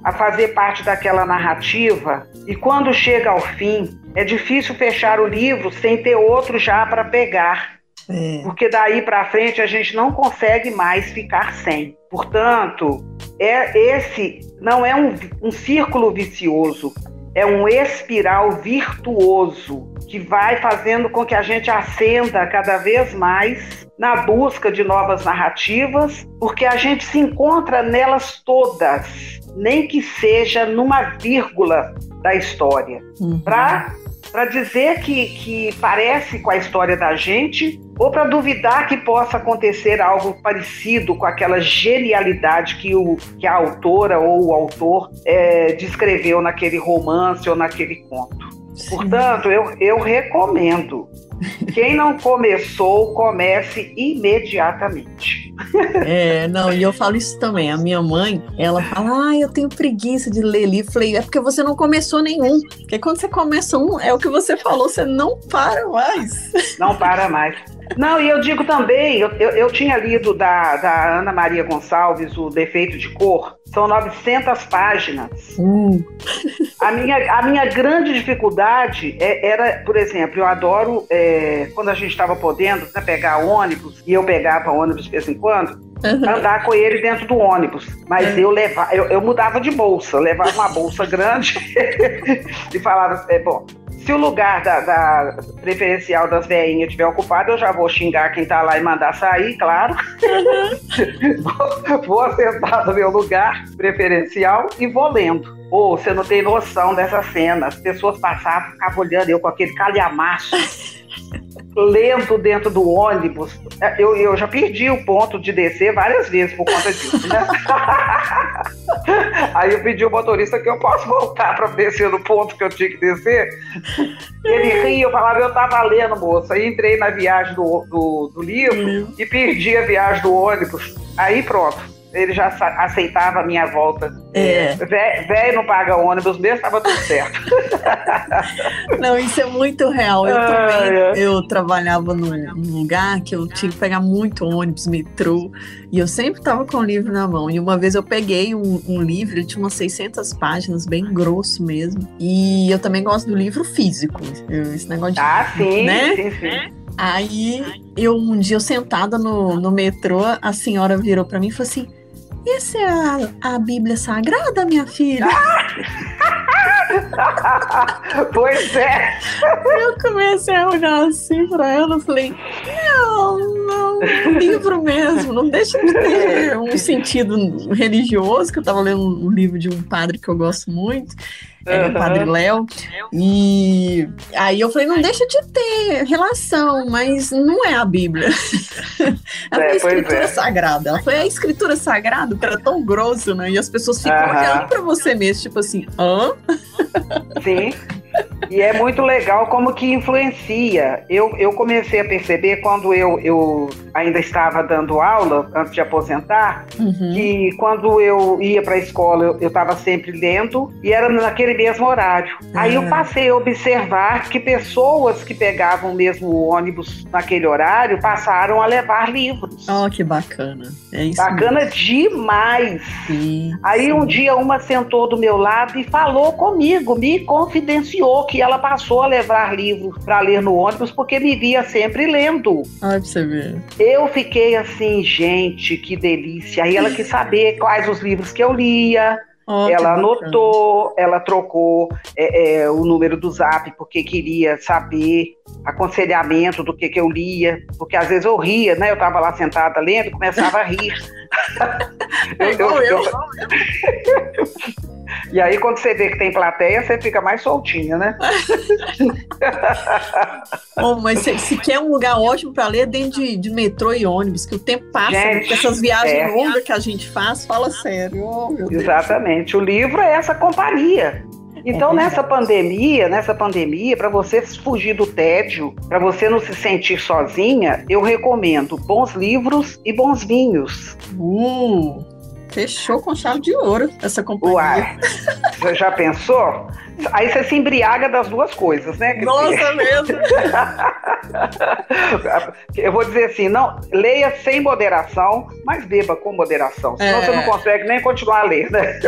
a fazer parte daquela narrativa, e quando chega ao fim, é difícil fechar o livro sem ter outro já para pegar. É. Porque daí para frente a gente não consegue mais ficar sem. Portanto, é esse não é um, um círculo vicioso, é um espiral virtuoso que vai fazendo com que a gente ascenda cada vez mais na busca de novas narrativas, porque a gente se encontra nelas todas, nem que seja numa vírgula da história, uhum. para para dizer que, que parece com a história da gente ou para duvidar que possa acontecer algo parecido com aquela genialidade que, o, que a autora ou o autor é, descreveu naquele romance ou naquele conto. Portanto, eu, eu recomendo. Quem não começou, comece imediatamente. É, não, e eu falo isso também. A minha mãe, ela fala: Ah, eu tenho preguiça de ler livro. Falei, é porque você não começou nenhum. Porque quando você começa um, é o que você falou, você não para mais. Não para mais. Não, e eu digo também, eu, eu, eu, tinha lido da, da Ana Maria Gonçalves o Defeito de Cor, são 900 páginas. Hum. A, minha, a minha grande dificuldade é, era, por exemplo, eu adoro, é, quando a gente estava podendo né, pegar ônibus, e eu pegava ônibus de vez em quando, uhum. andar com ele dentro do ônibus. Mas uhum. eu levava, eu, eu, mudava de bolsa, levava uma bolsa grande e falava, é, bom, se o lugar da, da preferencial das veinhas estiver ocupado, eu já vou xingar quem está lá e mandar sair, claro. Uhum. vou, vou assentar no meu lugar preferencial e vou lendo. Ou oh, você não tem noção dessa cena. As pessoas passavam, ficavam olhando eu com aquele calhamaço lento dentro do ônibus. É, eu, eu já perdi o ponto de descer várias vezes por conta disso, né? Aí eu pedi ao motorista que eu posso voltar para descer no ponto que eu tinha que descer. Ele ria, eu falava, eu tava lendo, moça. Aí entrei na viagem do, do, do livro uhum. e perdi a viagem do ônibus. Aí pronto ele já aceitava a minha volta. É. Velho não paga ônibus mesmo, estava tudo certo. não, isso é muito real. Eu ah, também, é. eu trabalhava num, num, lugar que eu tinha que pegar muito ônibus, metrô, e eu sempre estava com o livro na mão. E uma vez eu peguei um, um livro, ele tinha umas 600 páginas, bem grosso mesmo, e eu também gosto do livro físico. Esse negócio de... Ah, sim, né? sim, sim. Aí, eu um dia eu sentada no, no metrô, a senhora virou para mim e falou assim: essa é a, a Bíblia Sagrada, minha filha? pois é. Eu comecei a olhar assim pra ela e falei: não, não, livro mesmo, não deixa de ter um sentido religioso, que eu estava lendo um livro de um padre que eu gosto muito, é, o Padre Léo. E aí eu falei, não deixa de ter relação, mas não é a Bíblia. Ela é, a escritura é. sagrada. Ela foi a escritura sagrada, que era tão grosso, né? E as pessoas ficam olhando para você mesmo, tipo assim, hã? Sim. E é muito legal como que influencia. Eu, eu comecei a perceber quando eu, eu ainda estava dando aula, antes de aposentar, uhum. que quando eu ia para a escola eu estava sempre lendo e era naquele mesmo horário. Aí eu ah. passei a observar que pessoas que pegavam mesmo o ônibus naquele horário passaram a levar livros. Oh, que bacana. É isso bacana mesmo. demais. Sim, Aí sim. um dia uma sentou do meu lado e falou comigo, me confidenciou que ela passou a levar livros para ler no ônibus porque me via sempre lendo. Ai, pra você ver. Eu fiquei assim, gente, que delícia. Aí ela quis saber quais os livros que eu lia. Ela anotou, ela trocou é, é, o número do zap porque queria saber aconselhamento do que, que eu lia, porque às vezes eu ria, né? Eu estava lá sentada lendo e começava a rir. eu, eu, eu, e aí, quando você vê que tem plateia, você fica mais soltinha, né? Bom, mas se, se, quer um lugar ótimo para ler, dentro de, de, metrô e ônibus, que o tempo passa, né? gente, essas viagens é. longas que a gente faz, fala sério. Oh, Exatamente. O livro é essa companhia. Então, é nessa pandemia, nessa pandemia, para você fugir do tédio, para você não se sentir sozinha, eu recomendo bons livros e bons vinhos. Uh. Fechou com chave de ouro essa companhia. Uai, você já pensou? Aí você se embriaga das duas coisas, né? Nossa, mesmo! Eu vou dizer assim, não, leia sem moderação, mas beba com moderação. Senão é. você não consegue nem continuar a ler, né?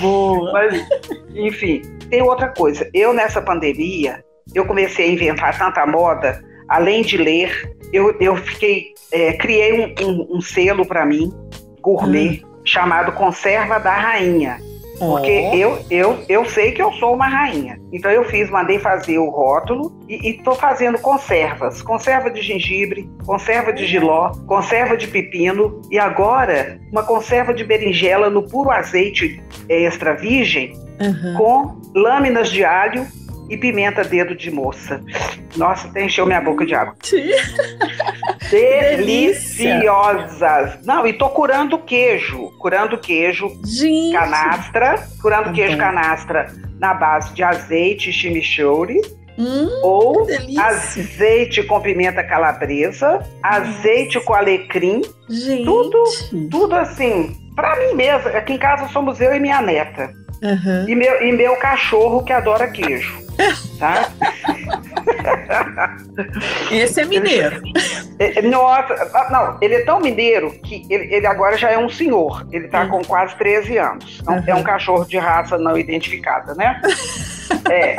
Boa! Mas, enfim, tem outra coisa. Eu, nessa pandemia, eu comecei a inventar tanta moda, além de ler, eu, eu fiquei, é, criei um, um, um selo para mim, gourmet. Hum chamado Conserva da Rainha. Porque oh. eu, eu, eu sei que eu sou uma rainha. Então eu fiz, mandei fazer o rótulo e estou fazendo conservas. Conserva de gengibre, conserva de giló, conserva de pepino e agora uma conserva de berinjela no puro azeite extra virgem uhum. com lâminas de alho e pimenta dedo de moça. Nossa, até encheu minha boca de água. Deliciosas. Não, e tô curando queijo. Curando queijo Gente. canastra. Curando tá queijo canastra na base de azeite chimichurri. Hum, ou azeite com pimenta calabresa, azeite com alecrim, Gente. tudo, tudo assim. Para mim mesmo, aqui em casa somos eu e minha neta. Uhum. E, meu, e meu cachorro que adora queijo. Tá? Esse é mineiro. É, é, nossa, ah, não, ele é tão mineiro que ele, ele agora já é um senhor. Ele tá uhum. com quase 13 anos. Uhum. É um cachorro de raça não identificada, né? É.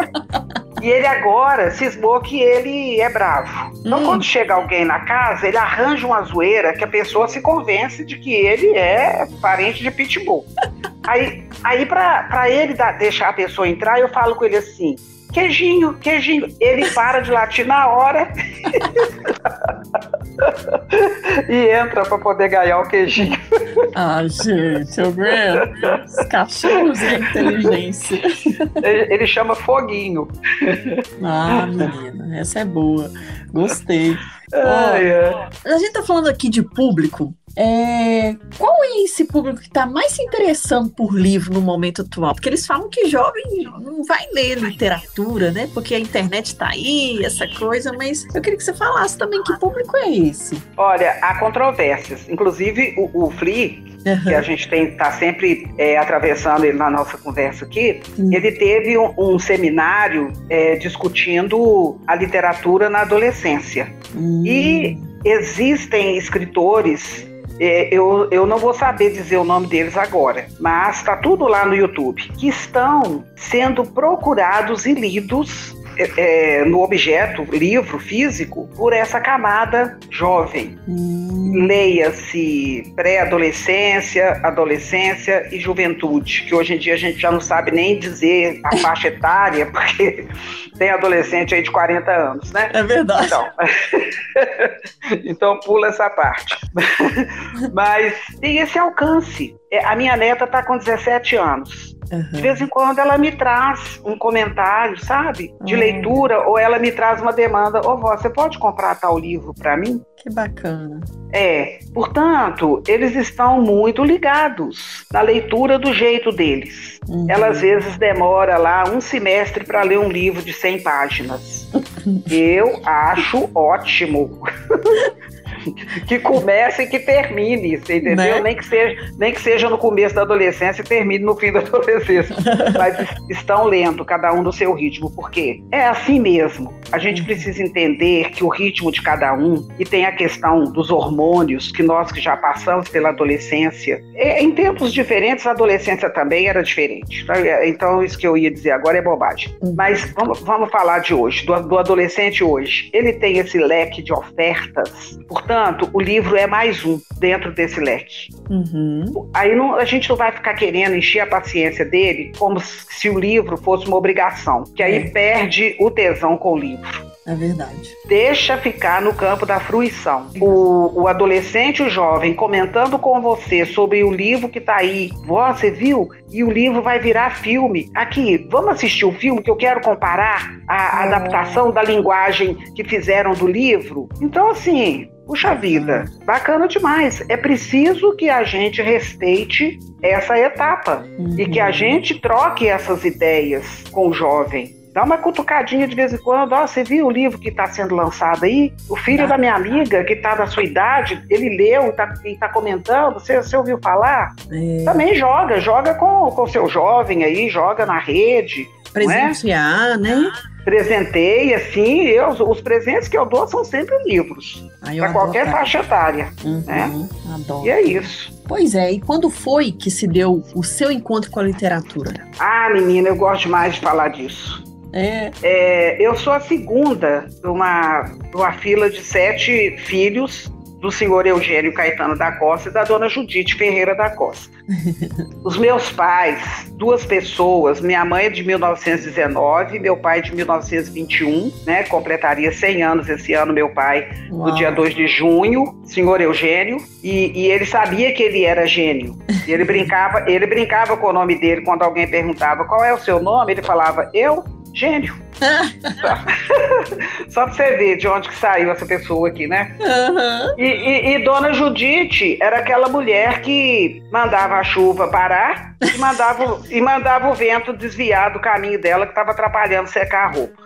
E ele agora cismou que ele é bravo. Então, hum. quando chega alguém na casa, ele arranja uma zoeira que a pessoa se convence de que ele é parente de pitbull. aí, aí para ele dar, deixar a pessoa entrar, eu falo com ele assim: queijinho, queijinho. Ele para de latir na hora e entra para poder ganhar o queijinho. Ah, gente, eu aguento. Os cachorros de inteligência. Ele, ele chama foguinho. Ah, menina, essa é boa. Gostei. Ah, é. A gente tá falando aqui de público. É, qual é esse público que está mais se interessando por livro no momento atual? Porque eles falam que jovem não vai ler literatura, né? Porque a internet está aí, essa coisa, mas eu queria que você falasse também que público é esse. Olha, há controvérsias. Inclusive, o, o Flea, uhum. que a gente está sempre é, atravessando ele na nossa conversa aqui, ele teve um, um seminário é, discutindo a literatura na adolescência. Uhum. E existem escritores é, eu, eu não vou saber dizer o nome deles agora, mas está tudo lá no YouTube, que estão sendo procurados e lidos é, é, no objeto, livro físico, por essa camada jovem. Hum. Leia-se pré-adolescência, adolescência e juventude, que hoje em dia a gente já não sabe nem dizer a faixa etária, porque tem adolescente aí de 40 anos, né? É verdade. Então, então pula essa parte. Mas tem esse alcance. É, a minha neta está com 17 anos. Uhum. De vez em quando ela me traz um comentário, sabe? De uhum. leitura, ou ela me traz uma demanda. Ô, vó, você pode comprar tal livro para mim? Que bacana. É, portanto, eles estão muito ligados na leitura do jeito deles. Uhum. Ela às vezes demora lá um semestre para ler um livro de 100 páginas. Eu acho ótimo. que comece e que termine, você entendeu? Né? Nem, que seja, nem que seja no começo da adolescência e termine no fim da adolescência. Mas estão lendo, cada um do seu ritmo, porque é assim mesmo. A gente uhum. precisa entender que o ritmo de cada um, e tem a questão dos hormônios, que nós que já passamos pela adolescência, é, em tempos diferentes, a adolescência também era diferente. Tá? Então, isso que eu ia dizer agora é bobagem. Uhum. Mas vamos, vamos falar de hoje, do, do adolescente hoje. Ele tem esse leque de ofertas, portanto, Portanto, o livro é mais um dentro desse leque. Uhum. Aí não, a gente não vai ficar querendo encher a paciência dele como se o livro fosse uma obrigação, que aí é. perde o tesão com o livro. É verdade. Deixa ficar no campo da fruição. O, o adolescente, o jovem, comentando com você sobre o livro que está aí. Você viu? E o livro vai virar filme. Aqui, vamos assistir o filme que eu quero comparar a, a é. adaptação da linguagem que fizeram do livro. Então, assim, Puxa vida, bacana demais. É preciso que a gente respeite essa etapa uhum. e que a gente troque essas ideias com o jovem. Dá uma cutucadinha de vez em quando. Ó, oh, você viu o livro que está sendo lançado aí? O filho da minha amiga, que está da sua idade, ele leu e está tá comentando. Você, você ouviu falar? É. Também joga, joga com o seu jovem aí, joga na rede. É? Presentear, é? né? Presentei, assim, eu, os presentes que eu dou são sempre livros. Para qualquer faixa etária. Uhum, né? Adoro. E é isso. Pois é, e quando foi que se deu o seu encontro com a literatura? Ah, menina, eu gosto mais de falar disso. É. é. eu sou a segunda de uma, de uma fila de sete filhos do senhor Eugênio Caetano da Costa e da dona Judite Ferreira da Costa. Os meus pais, duas pessoas, minha mãe é de 1919, meu pai é de 1921, né? Completaria 100 anos esse ano, meu pai, Uau. no dia 2 de junho, senhor Eugênio, e, e, ele sabia que ele era gênio. E ele brincava, ele brincava com o nome dele quando alguém perguntava qual é o seu nome, ele falava, eu Gênio. Só pra você ver de onde que saiu essa pessoa aqui, né? Uhum. E, e, e, Dona Judite era aquela mulher que mandava a chuva parar e mandava, e mandava o vento desviar do caminho dela que estava atrapalhando secar a roupa.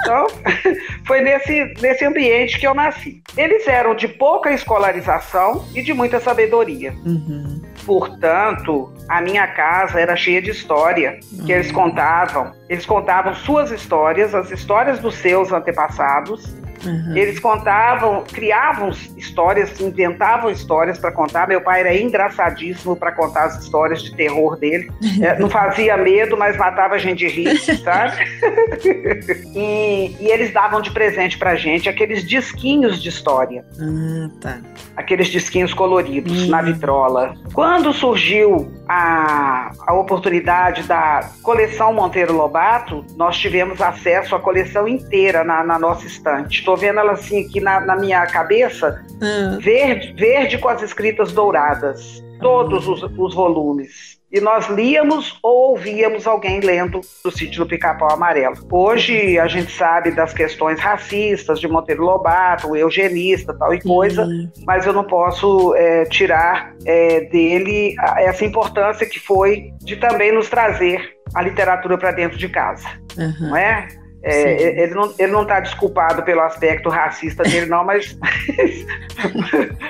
Então, foi nesse, nesse ambiente que eu nasci. Eles eram de pouca escolarização e de muita sabedoria. Uhum. Portanto, a minha casa era cheia de história que eles uhum. contavam. Eles contavam suas histórias, as histórias dos seus antepassados, Uhum. Eles contavam, criavam histórias, inventavam histórias para contar. Meu pai era engraçadíssimo para contar as histórias de terror dele. É, não fazia medo, mas matava a gente de rir, sabe? e, e, eles davam de presente para gente aqueles disquinhos de história. Ah, tá. Aqueles disquinhos coloridos uhum. na vitrola. Quando surgiu a, a oportunidade da coleção Monteiro Lobato, nós tivemos acesso à coleção inteira na, na nossa estante. Estou vendo ela assim aqui na, na minha cabeça, uhum. verde, verde com as escritas douradas, todos os, os volumes e nós líamos ou ouvíamos alguém lendo do sítio do Pica-Pau Amarelo. Hoje a gente sabe das questões racistas de Monteiro Lobato, eugenista, tal e coisa, mas eu não posso é, tirar é, dele essa importância que foi de também nos trazer a literatura para dentro de casa, uhum. não é? É, ele, não, ele não está desculpado pelo aspecto racista dele, não, mas.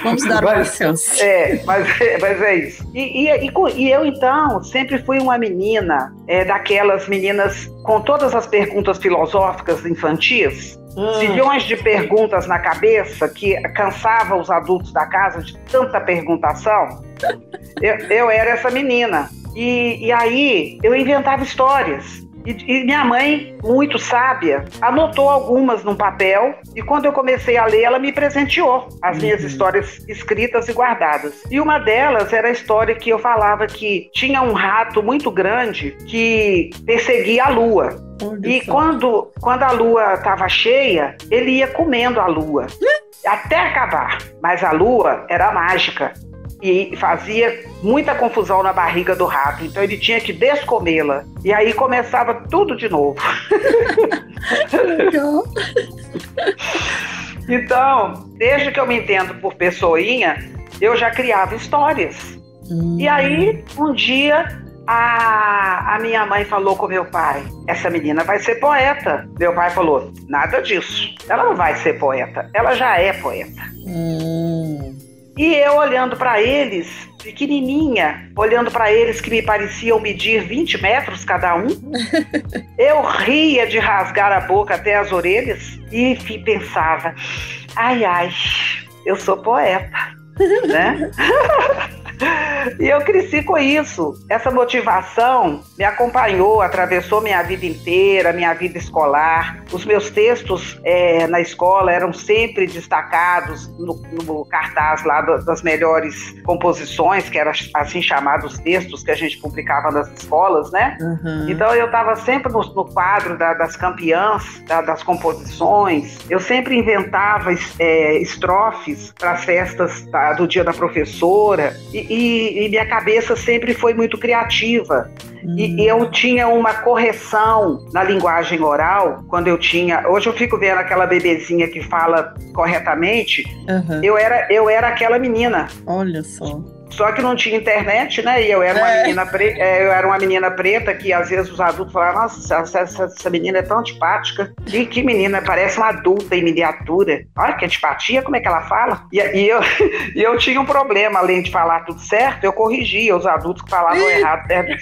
Vamos dar uma chance. É, mas, mas é isso. E, e, e, eu, então, sempre fui uma menina, é, daquelas meninas com todas as perguntas filosóficas infantis. Hum. De perguntas na cabeça que cansava os adultos da casa de tanta perguntação. Eu, eu era essa menina. E, e aí eu inventava histórias E, e, minha mãe, muito sábia, anotou algumas num papel e quando eu comecei a ler, ela me presenteou as minhas uhum. histórias escritas e guardadas. E uma delas era a história que eu falava que tinha um rato muito grande que perseguia a lua. E quando, quando a lua estava cheia, ele ia comendo a lua até acabar. Mas a lua era mágica e fazia muita confusão na barriga do rato, então ele tinha que descomê-la. E aí começava tudo de novo. então, desde que eu me entendo por pessoinha, eu já criava histórias. Hum. E aí, um dia, a, a minha mãe falou com meu pai: essa menina vai ser poeta. Meu pai falou: nada disso. Ela não vai ser poeta, ela já é poeta. Hum. E eu olhando para eles, pequenininha, olhando para eles que me pareciam medir 20 metros cada um, eu ria de rasgar a boca até as orelhas e pensava: ai, ai, eu sou poeta, né? E eu cresci com isso. Essa motivação me acompanhou, atravessou minha vida inteira, minha vida escolar. Os meus textos é, na escola eram sempre destacados no, no cartaz lá das melhores composições, que eram assim chamados textos que a gente publicava nas escolas, né? Uhum. Então eu estava sempre no, no, quadro da, das campeãs, da, das composições. Eu sempre inventava é, estrofes para as festas tá, do dia da professora. E, e, e minha cabeça sempre foi muito criativa. Hum. E, e, eu tinha uma correção na linguagem oral, quando eu tinha. Hoje eu fico vendo aquela bebezinha que fala corretamente. Uhum. Eu, era, eu era aquela menina. Olha só. Só que não tinha internet, né? E eu era uma, é. menina, pre... É, eu era uma menina preta que às vezes os adultos falavam, nossa, essa, essa, essa, menina é tão antipática. E que menina, parece uma adulta em miniatura. Olha que antipatia, como é que ela fala? E, e eu, e eu tinha um problema, além de falar tudo certo, eu corrigia os adultos que falavam errado. Né?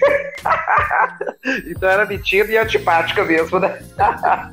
então era metida e antipática mesmo, né?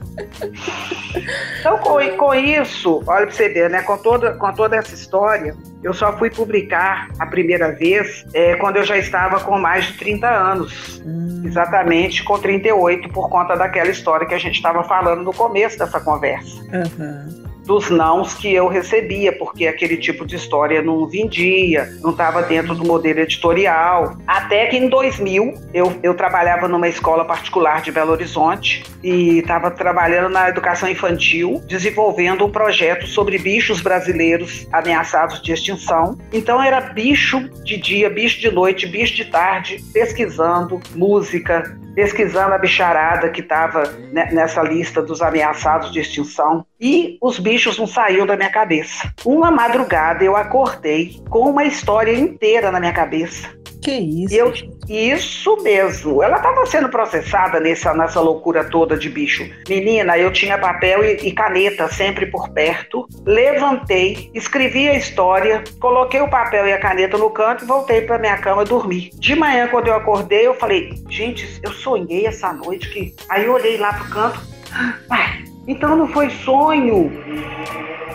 então, com, com isso, olha pra você ver, né? Com toda, com toda essa história, eu só fui publicar a primeira vez é, quando eu já estava com mais de 30 anos. Hum. Exatamente com 38, por conta daquela história que a gente estava falando no começo dessa conversa. Uhum dos nãos que eu recebia, porque aquele tipo de história não vendia, não estava dentro do modelo editorial. Até que em 2000 eu, eu trabalhava numa escola particular de Belo Horizonte e estava trabalhando na educação infantil, desenvolvendo um projeto sobre bichos brasileiros ameaçados de extinção. Então era bicho de dia, bicho de noite, bicho de tarde, pesquisando música, pesquisando a bicharada que estava nessa lista dos ameaçados de extinção e os bichos não saíam da minha cabeça. Uma madrugada eu acordei com uma história inteira na minha cabeça. Que isso? Eu, isso mesmo. Ela estava sendo processada nessa, nessa loucura toda de bicho. Menina, eu tinha papel e, e caneta sempre por perto. Levantei, escrevi a história, coloquei o papel e a caneta no canto e voltei para minha cama dormir. De manhã, quando eu acordei, eu falei: gente, eu sonhei essa noite que. Aí eu olhei lá pro canto. Ai, então não foi sonho.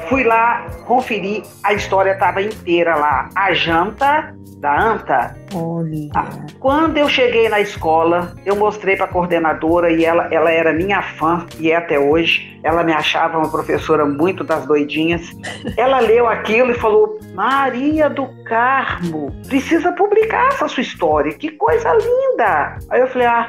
Fui lá, conferi, a história estava inteira lá. A janta da ANTA. Olha. Ah, quando eu cheguei na escola, eu mostrei para a coordenadora e ela, ela era minha fã e é até hoje. Ela me achava uma professora muito das doidinhas. Ela leu aquilo e falou: Maria do Carmo, precisa publicar essa sua história. Que coisa linda! Aí eu falei: Ah,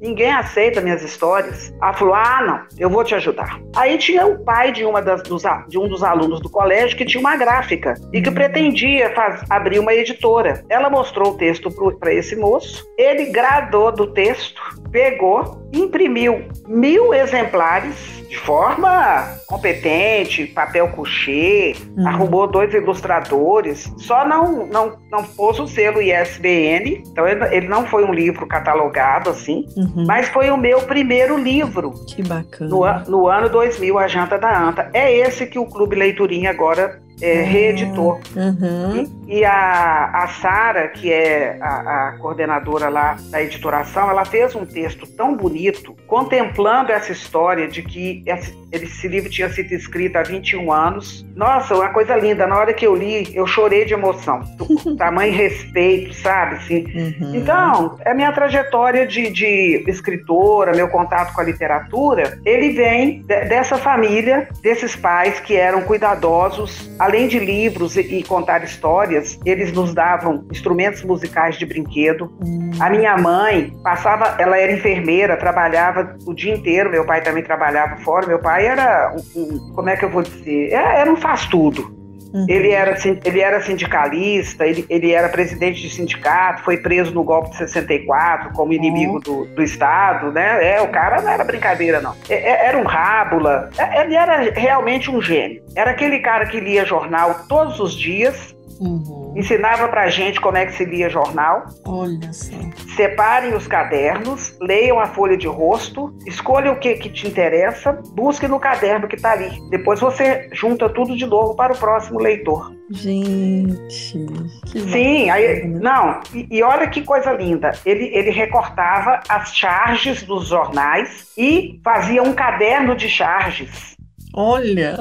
ninguém aceita minhas histórias. Ela falou: Ah, não, eu vou te ajudar. Aí tinha o pai de, uma das, dos, de um dos alunos do colégio que tinha uma gráfica e que pretendia faz, abrir uma editora. Ela mostrou o texto para esse moço, ele gradou do texto, pegou, imprimiu mil exemplares de forma competente, papel couché, uhum. arrumou dois ilustradores, só não, não, não pôs o selo ISBN, então ele, ele não foi um livro catalogado assim, uhum. mas foi o meu primeiro livro. Que bacana. No, no ano 2000, A Janta da Anta. É esse que o Clube Leiturinha agora é, reeditou. Uhum. E, e, a, a Sara, que é a, a, coordenadora lá da editoração, ela fez um texto tão bonito, contemplando essa história de que essa, Esse livro tinha sido escrito há 21 anos. Nossa, uma coisa linda. Na hora que eu li, eu chorei de emoção. Tamanho respeito, sabe? Assim. Uhum. Então, a minha trajetória de, de, escritora, meu contato com a literatura, ele vem de, dessa família, desses pais que eram cuidadosos. Além de livros e, e contar histórias, eles nos davam instrumentos musicais de brinquedo. Uhum. A minha mãe passava, ela era enfermeira, trabalhava o dia inteiro. Meu pai também trabalhava fora. Meu pai era um, um como é que eu vou dizer? Era, era um faz-tudo. Uhum. Ele, era, ele era sindicalista, ele, ele era presidente de sindicato, foi preso no golpe de 64 como inimigo uhum. do, do Estado, né? É, o cara não era brincadeira, não. É, é era um rábula, é, ele era realmente um gênio. Era aquele cara que lia jornal todos os dias, Uhum. Ensinava pra gente como é que se lia jornal. Olha só. Separem os cadernos, leiam a folha de rosto, escolha o que, que te interessa, busque no caderno que tá ali. Depois você junta tudo de novo para o próximo leitor. Gente, que Sim, aí, não, e, e, olha que coisa linda. Ele, ele recortava as charges dos jornais e fazia um caderno de charges. Olha!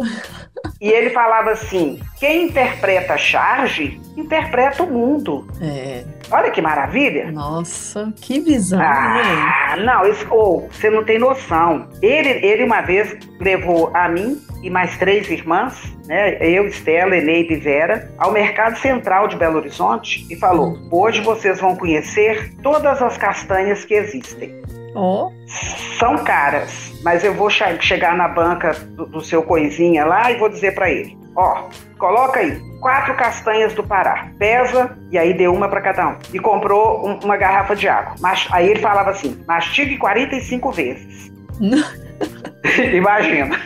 E ele falava assim: quem interpreta charge, interpreta o mundo. É. Olha que maravilha. Nossa, que visão. Ah, não, isso, oh, você não tem noção. Ele, ele uma vez levou a mim e mais três irmãs, né, eu, Estela, Eneide e Vera, ao Mercado Central de Belo Horizonte e falou: hoje vocês vão conhecer todas as castanhas que existem. Oh. São caras, mas eu vou chegar na banca do, do seu coisinha lá e vou dizer para ele: ó, coloca aí quatro castanhas do Pará, pesa e aí deu uma para cada um e comprou um, uma garrafa de água. Mas aí ele falava assim: mastigue 45 vezes. Imagina.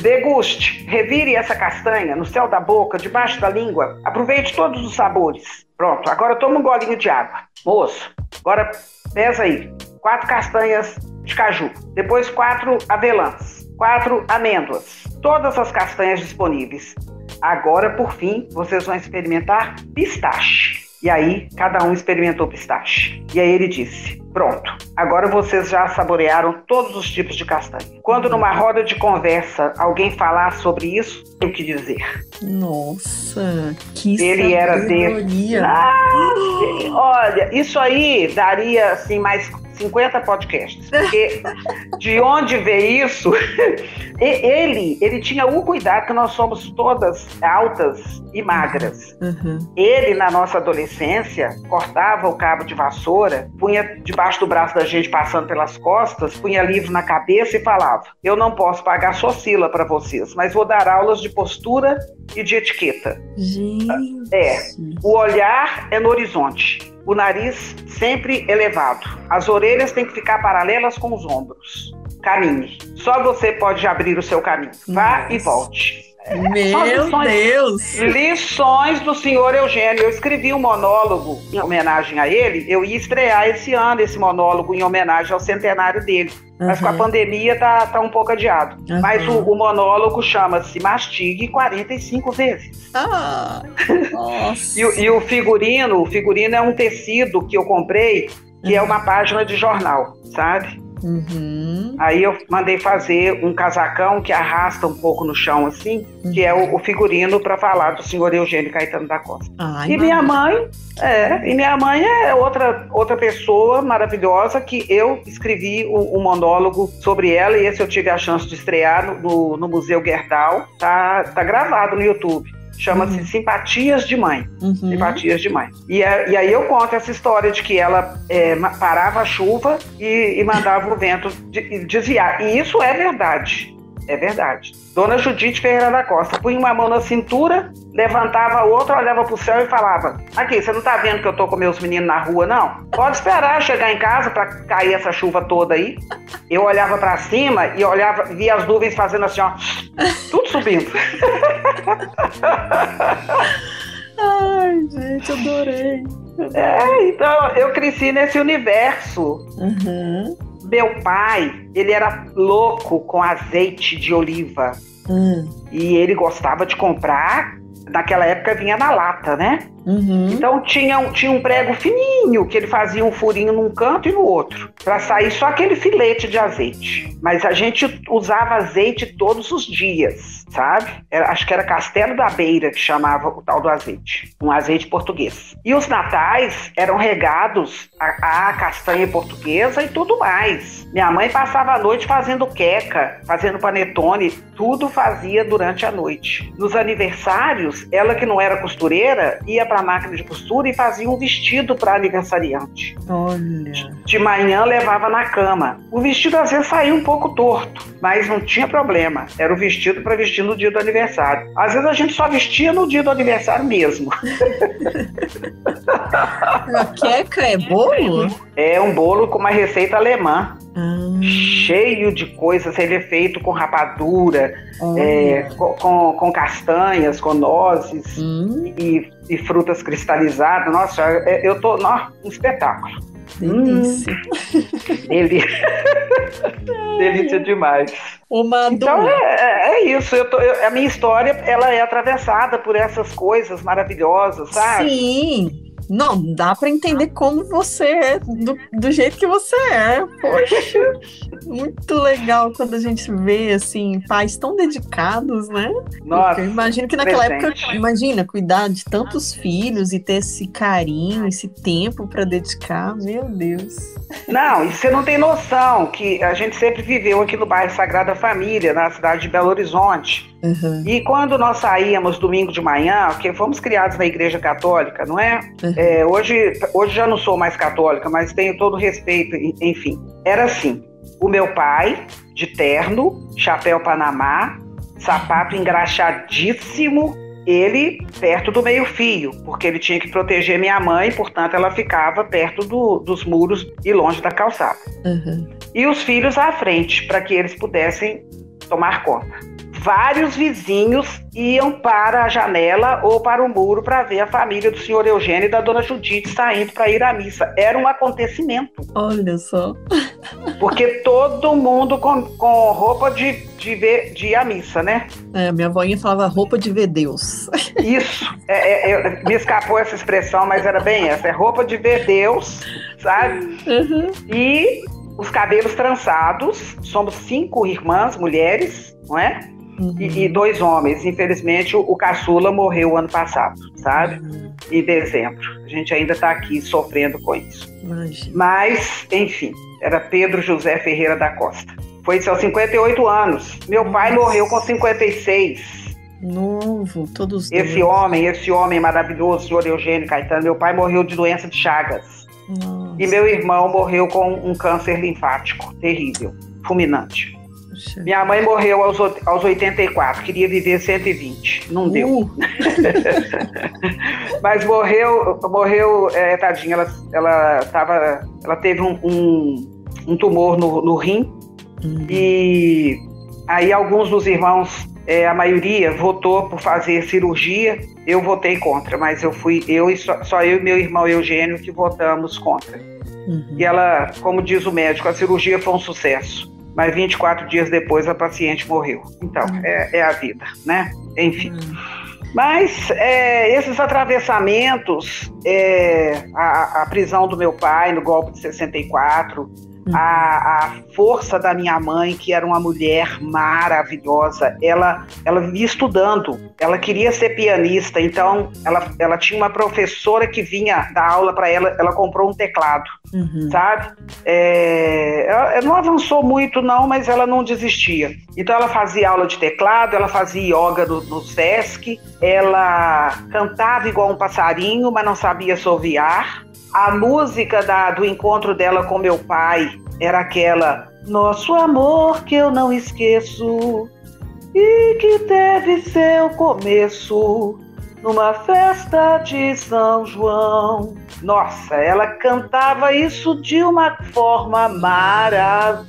Deguste, revire essa castanha no céu da boca, debaixo da língua. Aproveite todos os sabores. Pronto, agora toma um golinho de água. Moço, agora pesa aí. Quatro castanhas de caju. Depois quatro avelãs. Quatro amêndoas. Todas as castanhas disponíveis. Agora, por fim, vocês vão experimentar pistache. E aí, cada um experimentou pistache. E aí ele disse: Pronto, agora vocês já saborearam todos os tipos de castanha. Quando numa roda de conversa alguém falar sobre isso, tem que dizer. Nossa, que Ele era de. Ah, olha, isso aí daria assim mais 50 podcasts. Porque de onde veio isso? ele, ele tinha o cuidado que nós somos todas altas e magras. Uhum. Ele, na nossa adolescência, cortava o cabo de vassoura, punha debaixo do braço da gente, passando pelas costas, punha livro na cabeça e falava: Eu não posso pagar socila para vocês, mas vou dar aulas de postura e de etiqueta. Gente. É. O olhar é no horizonte o nariz sempre elevado. As orelhas têm que ficar paralelas com os ombros. Caminhe. Só você pode abrir o seu caminho. Vá Nossa. e volte. Meu lições, Deus! Lições do senhor Eugênio. Eu escrevi um monólogo em homenagem a ele. Eu ia estrear esse ano esse monólogo em homenagem ao centenário dele. Uhum. Mas com a pandemia tá, tá um pouco adiado. Uhum. Mas o, o monólogo chama-se Mastigue 45 vezes. Ah, nossa. e, e, o figurino, o figurino é um tecido que eu comprei, que é uma página de jornal, sabe? Uhum. Aí eu mandei fazer um casacão que arrasta um pouco no chão, assim, uhum. que é o, o figurino para falar do senhor Eugênio Caetano da Costa. Ai, e minha mãe, é, e minha mãe é outra, outra pessoa maravilhosa que eu escrevi um, um monólogo sobre ela e esse eu tive a chance de estrear no, no, no Museu Gerdau. Tá, tá gravado no YouTube. Chama-se uhum. Simpatias de Mãe. Uhum. Simpatias de Mãe. E, é, e, aí eu conto essa história de que ela é, parava a chuva e, e mandava o vento desviar. E isso é verdade. É verdade. Dona Judite Ferreira da Costa punha uma mão na cintura, levantava a outra, olhava pro céu e falava: Aqui, você não tá vendo que eu tô com meus meninos na rua, não? Pode esperar chegar em casa para cair essa chuva toda aí. Eu olhava para cima e olhava, via as nuvens fazendo assim, ó, tudo subindo. Ai, gente, adorei. É, então eu cresci nesse universo. Uhum. Meu pai, ele era louco com azeite de oliva. Hum. E ele gostava de comprar. Naquela época vinha na lata, né? Uhum. Então tinha um, tinha um prego fininho que ele fazia um furinho num canto e no outro, para sair só aquele filete de azeite. Mas a gente usava azeite todos os dias, sabe? Era, acho que era Castelo da Beira que chamava o tal do azeite, um azeite português. E os natais eram regados a, a castanha portuguesa e tudo mais. Minha mãe passava a noite fazendo queca, fazendo panetone, tudo fazia durante a noite. Nos aniversários, ela que não era costureira, ia para a máquina de costura e fazia um vestido para aniversariante. Olha. De manhã levava na cama. O vestido às vezes saía um pouco torto, mas não tinha problema. Era o vestido para vestir no dia do aniversário. Às vezes a gente só vestia no dia do aniversário mesmo. A queca é bolo? É um bolo com uma receita alemã. Ah. Cheio de coisas, ele é feito com rapadura, é, com, com, com, castanhas, com nozes hum. e, e, frutas cristalizadas. Nossa, é, eu tô. Nossa, um espetáculo. Delícia. Hum, delícia. delícia demais. Uma então é, é, é isso. Eu tô, eu, a minha história ela é atravessada por essas coisas maravilhosas, sabe? Sim. Não, dá para entender como você é, do, do jeito que você é. Poxa, muito legal quando a gente vê, assim, pais tão dedicados, né? Nossa. Eu imagino que naquela presente. época, imagina, cuidar de tantos filhos e ter esse carinho, esse tempo para dedicar, meu Deus. Não, e você não tem noção que a gente sempre viveu aqui no bairro Sagrada Família, na cidade de Belo Horizonte. Uhum. E quando nós saíamos domingo de manhã, porque fomos criados na igreja católica, não é? Uhum. é? hoje, hoje já não sou mais católica, mas tenho todo respeito, enfim. Era assim: o meu pai, de terno, chapéu panamá, sapato engraxadíssimo, ele perto do meio-fio, porque ele tinha que proteger minha mãe, portanto ela ficava perto do, dos muros e longe da calçada. Uhum. E os filhos à frente, para que eles pudessem tomar conta vários vizinhos iam para a janela ou para o muro para ver a família do senhor Eugênio e da dona Judite saindo para ir à missa. Era um acontecimento. Olha só. Porque todo mundo com, com roupa de, de, ver, de ir à missa, né? É, minha avóinha falava roupa de ver Deus. Isso. É, é, me escapou essa expressão, mas era bem essa. É roupa de ver Deus, sabe? Uhum. E os cabelos trançados. Somos cinco irmãs, mulheres, não é? Uhum. E, e, dois homens. Infelizmente, o, o caçula morreu ano passado, sabe? Uhum. Em dezembro. A gente ainda está aqui sofrendo com isso. Imagina. Mas, enfim, era Pedro José Ferreira da Costa. Foi aos 58 anos. Meu Nossa. pai morreu com 56. Novo, todos Esse dois. homem, esse homem maravilhoso, senhor Eugênio Caetano, meu pai morreu de doença de Chagas. Nossa. E meu irmão morreu com um câncer linfático terrível, fulminante. Puxa. Minha mãe morreu aos, aos 84, queria viver 120, não deu. Uh. Mas morreu, morreu, é, tadinha, ela, ela, tava, ela teve um, um, um tumor no, no rim uhum. e aí alguns dos irmãos, é, a maioria votou por fazer cirurgia, eu votei contra, mas eu fui, eu e só, só eu e meu irmão Eugênio que votamos contra. Uhum. E ela, como diz o médico, a cirurgia foi um sucesso mas 24 dias depois a paciente morreu. Então, uhum. é, é, a vida, né? Enfim. Uhum. Mas é, esses atravessamentos, é, a, a, prisão do meu pai no golpe de 64, a, a, força da minha mãe, que era uma mulher maravilhosa, ela, ela vivia estudando, ela queria ser pianista, então ela, ela tinha uma professora que vinha dar aula para ela, ela comprou um teclado, uhum. sabe? É, ela, ela não avançou muito, não, mas ela não desistia. Então ela fazia aula de teclado, ela fazia yoga no, no Sesc, ela cantava igual um passarinho, mas não sabia soviar. A música da, do encontro dela com meu pai era aquela Nosso amor que eu não esqueço e que teve seu começo numa festa de São João. Nossa, ela cantava isso de uma forma maravilhosa.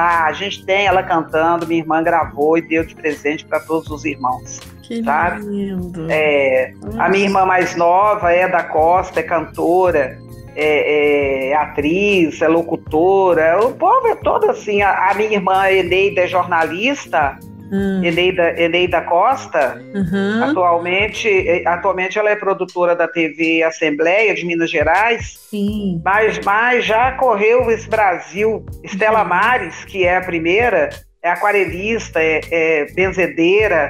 A gente tem ela cantando, minha irmã gravou e deu de presente para todos os irmãos. Que sabe? lindo. É, a minha irmã mais nova é da Costa, é cantora, é, é atriz, é locutora. O povo é todo assim. A, a minha irmã Eneida é jornalista. hum. Eneida, Eneida Costa, uhum. atualmente, eh, atualmente ela é produtora da TV Assembleia de Minas Gerais, Sim. Mas, mas já correu esse Brasil. Estela uhum. Mares, que é a primeira, é aquarelista, é, é benzedeira,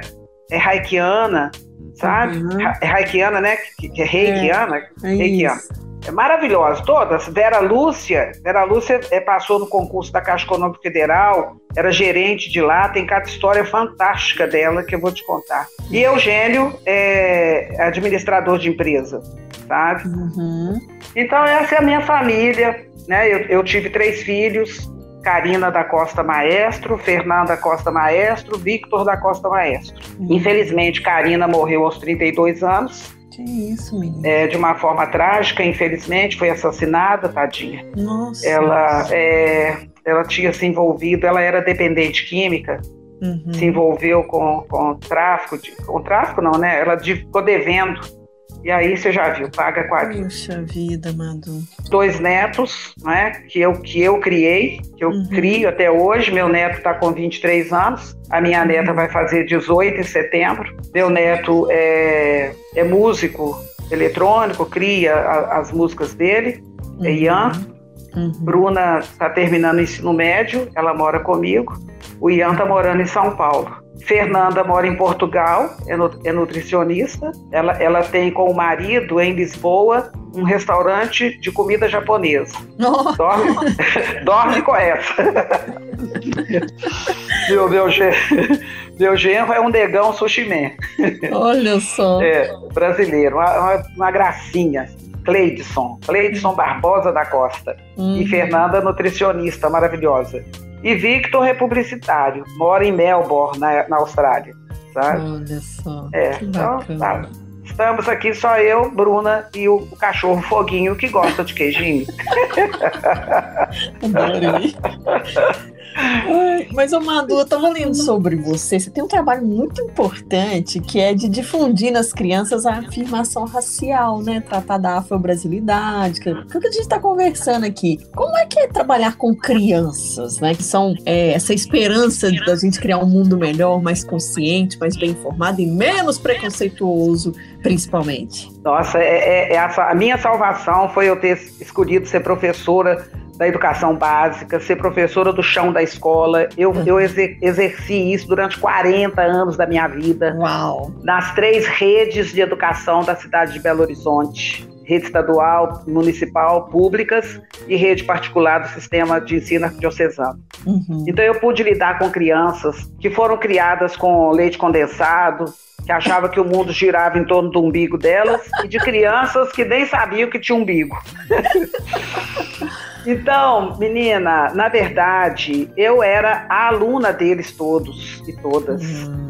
é haikiana, sabe? Uhum. É haikiana, né? Que, que é reikiana. É, é reikiana. É maravilhosa, todas. Vera Lúcia, Vera Lúcia é, passou no concurso da Caixa Econômica Federal, era gerente de lá, tem cada história fantástica dela que eu vou te contar. E Eugênio é administrador de empresa, sabe? Uhum. Então essa é a minha família, né? Eu, eu tive três filhos, Karina da Costa Maestro, Fernanda Costa Maestro, Victor da Costa Maestro. Uhum. Infelizmente, Karina morreu aos 32 anos. Que isso, menina. É, de uma forma trágica, infelizmente, foi assassinada, tadinha. Nossa. Ela, é, ela tinha se envolvido, ela era dependente química, uhum. se envolveu com, com tráfico, de, com tráfico não, né? Ela ficou devendo e aí você já viu, paga quase. Puxa vida, Madu. Dois netos, né? Que eu, que eu criei, que eu uhum. crio até hoje. Meu neto está com 23 anos. A minha uhum. neta vai fazer 18 em setembro. Meu neto é, é músico eletrônico, cria a, as músicas dele. É uhum. É Ian. Uhum. Bruna está terminando o ensino médio, ela mora comigo. O Ian está morando em São Paulo. Fernanda mora em Portugal, é, é nutricionista. Ela, ela tem com o marido em Lisboa um restaurante de comida japonesa. Oh. Dorme, dorme com essa. meu, meu, meu genro é um negão sushi man. Olha só. É, brasileiro, uma, uma, uma gracinha. Cleidson, Cleidson Barbosa da Costa. Uhum. E Fernanda, nutricionista maravilhosa. E Victor é publicitário, mora em Melbourne, na, na Austrália. Sabe? Olha só. É, que então, tá. Estamos aqui só eu, Bruna e o, o cachorro Foguinho que gosta de queijinho. Adorei. Ai, mas, ô Madu, eu estava lendo sobre você. Você tem um trabalho muito importante que é de difundir nas crianças a afirmação racial, né? Tratar da afro-brasilidade, que, é o que a gente está conversando aqui. Como é que é trabalhar com crianças, né? Que são é, essa esperança da gente criar um mundo melhor, mais consciente, mais bem informado e menos preconceituoso, principalmente. Nossa, é, é, é a, a minha salvação foi eu ter escolhido ser professora da educação básica, ser professora do chão da escola. Eu, uhum. eu exerci isso durante 40 anos da minha vida. Uau. Nas três redes de educação da cidade de Belo Horizonte. Rede estadual, municipal, públicas e rede particular do sistema de ensino diocesano. Uhum. Então eu pude lidar com crianças que foram criadas com leite condensado, que achava que o mundo girava em torno do umbigo delas, e de crianças que nem sabiam que tinha umbigo. Então, menina, na verdade, eu era a aluna deles todos e todas. Uhum.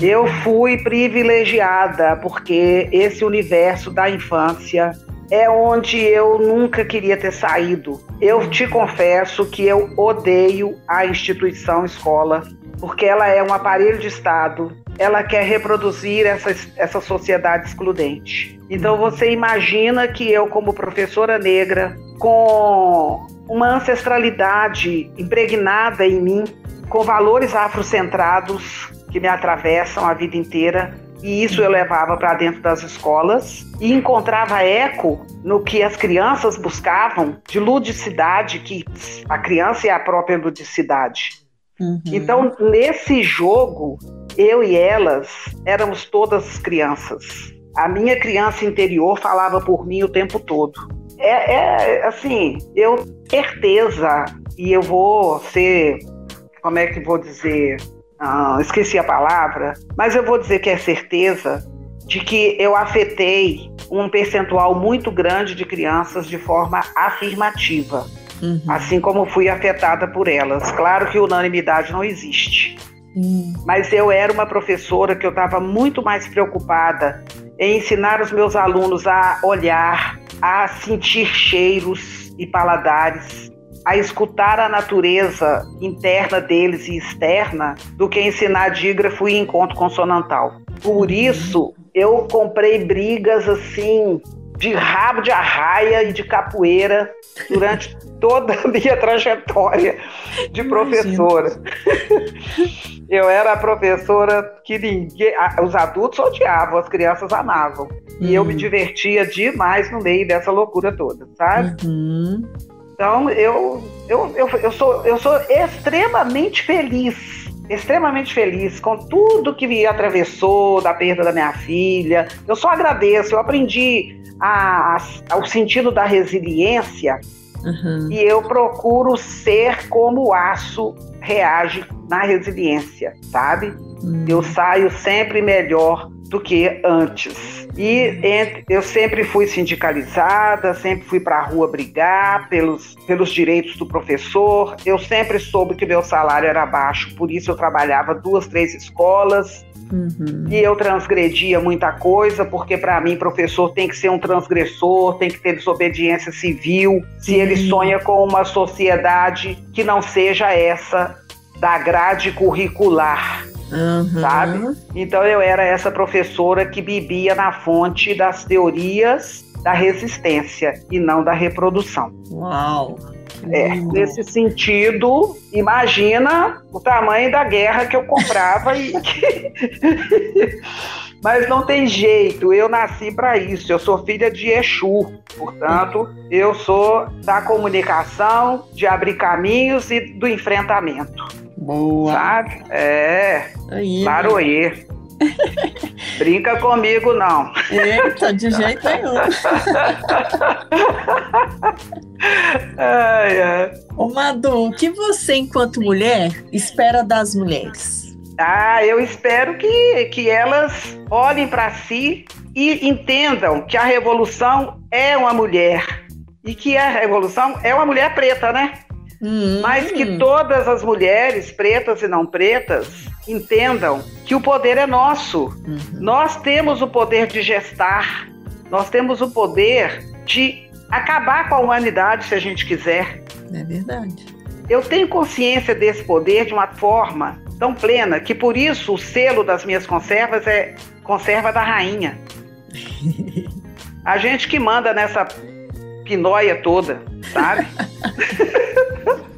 Eu fui privilegiada porque esse universo da infância é onde eu nunca queria ter saído. Eu te confesso que eu odeio a instituição escola, porque ela é um aparelho de Estado, ela quer reproduzir essa, essa sociedade excludente. Então você imagina que eu, como professora negra, com uma ancestralidade impregnada em mim, com valores afrocentrados que me atravessam a vida inteira. E isso eu levava para dentro das escolas e encontrava eco no que as crianças buscavam de ludicidade, que a criança é a própria ludicidade. Uhum. Então, nesse jogo, eu e elas éramos todas crianças. A minha criança interior falava por mim o tempo todo é, é assim, eu certeza, e eu vou ser, como é que vou dizer, ah, esqueci a palavra, mas eu vou dizer que é certeza de que eu afetei um percentual muito grande de crianças de forma afirmativa, uhum. assim como fui afetada por elas. Claro que unanimidade não existe. Uhum. Mas eu era uma professora que eu estava muito mais preocupada em ensinar os meus alunos a olhar, a sentir cheiros e paladares, a escutar a natureza interna deles e externa, do que ensinar dígrafo e encontro consonantal. Por isso, eu comprei brigas assim de rabo de arraia e de capoeira durante toda a minha trajetória de professora. Eu era a professora que ninguém, os adultos odiavam, as crianças amavam. Uhum. E eu me uhum. divertia demais no meio dessa loucura toda, sabe? Uhum. Então eu, eu, eu, eu, sou, eu sou extremamente feliz extremamente feliz com tudo que me atravessou da perda da minha filha. Eu só agradeço, eu aprendi a, a, o sentido da resiliência uhum. e eu procuro ser como o aço reage na resiliência, sabe? Uhum. Eu saio sempre melhor do que antes. E entre, eu sempre fui sindicalizada, sempre fui para a rua brigar pelos, pelos direitos do professor. Eu sempre soube que meu salário era baixo, por isso eu trabalhava duas, três escolas. Uhum. E eu transgredia muita coisa, porque para mim, professor tem que ser um transgressor, tem que ter desobediência civil. Se uhum. ele sonha com uma sociedade que não seja essa da grade curricular Uhum. Sabe? Então eu era essa professora que bebia na fonte das teorias da resistência e não da reprodução. Uau! É, nesse sentido, imagina o tamanho da guerra que eu comprava e Mas não tem jeito, eu nasci para isso. Eu sou filha de Exu, portanto, eu sou da comunicação, de abrir caminhos e do enfrentamento. Boa. Sabe? É. Aí, Laroê. Brinca comigo, não. Eita, de jeito nenhum. ai, ai. Ô, Madu, o que você, enquanto mulher, espera das mulheres? Ah, eu espero que, que elas olhem para si e entendam que a revolução é uma mulher. E que a revolução é uma mulher preta, né? Hum. Mas que todas as mulheres, pretas e não pretas, entendam que o poder é nosso. Uhum. Nós temos o poder de gestar, nós temos o poder de acabar com a humanidade se a gente quiser. É verdade. Eu tenho consciência desse poder de uma forma tão plena que por isso o selo das minhas conservas é conserva da rainha. a gente que manda nessa pinóia toda, sabe?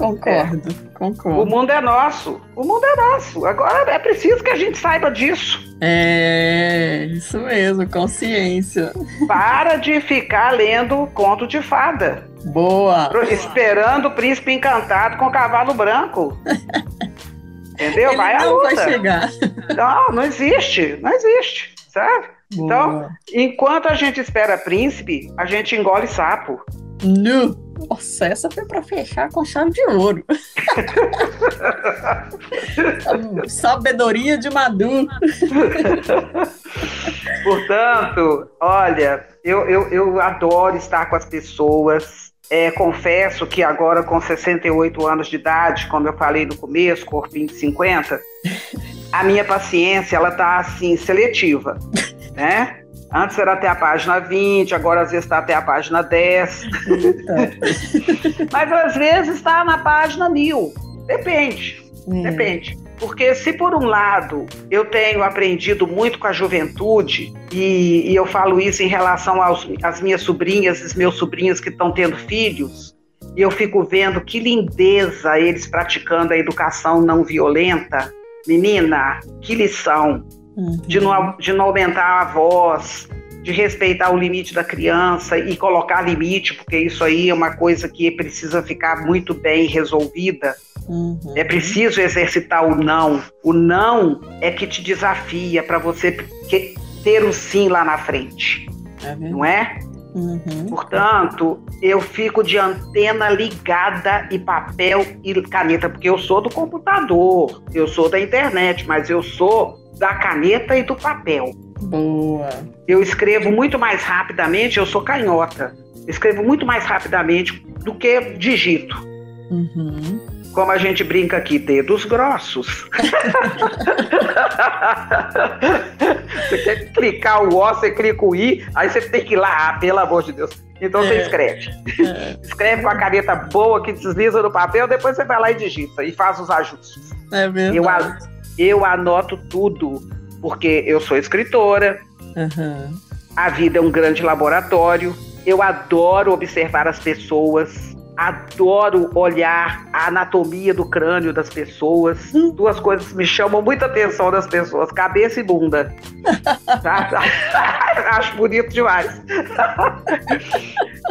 Concordo, é. concordo. O mundo é nosso. O mundo é nosso. Agora é preciso que a gente saiba disso. É, isso mesmo, consciência. Para de ficar lendo conto de fada. Boa. Esperando o príncipe encantado com cavalo branco. Entendeu? Ele vai não a luta. vai chegar. Não, não existe. Não existe. Sabe? Boa. Então, enquanto a gente espera príncipe, a gente engole sapo. Nu. Nossa, essa foi para fechar com chave de ouro. Sabedoria de Madu. Portanto, olha, eu, eu, eu adoro estar com as pessoas. É, confesso que agora com 68 anos de idade, como eu falei no começo, corpinho de 50, a minha paciência ela tá assim seletiva, né? Antes era até a página 20, agora às vezes está até a página 10. Mas às vezes está na página 1000. Depende. Hum. Depende. Porque se por um lado eu tenho aprendido muito com a juventude, e, e eu falo isso em relação aos, às minhas sobrinhas, os meus sobrinhos que estão tendo filhos, e eu fico vendo que lindeza eles praticando a educação não violenta. Menina, que lição! Uhum. de, não, de não aumentar a voz, de respeitar o limite da criança e colocar limite, porque isso aí é uma coisa que precisa ficar muito bem resolvida. Uhum. É preciso exercitar o não. O não é que te desafia para você ter o sim lá na frente. É não é? Uhum. Portanto, eu fico de antena ligada e papel e caneta, porque eu sou do computador, eu sou da internet, mas eu sou da caneta e do papel. Boa. Eu escrevo muito mais rapidamente, eu sou canhota. Escrevo muito mais rapidamente do que digito. Uhum. Como a gente brinca aqui, dedos grossos. você quer clicar o O, você clica o I, aí você tem que ir lá, ah, pelo amor de Deus. Então é. você escreve. É. Escreve com a caneta boa que desliza no papel, depois você vai lá e digita e faz os ajustes. É verdade. Eu, eu anoto tudo, porque eu sou escritora. Uhum. a vida é um grande laboratório. Eu adoro observar as pessoas, adoro olhar a anatomia do crânio das pessoas. Hum. Duas coisas me chamam muita atenção das pessoas: cabeça e bunda. Acho bonito demais.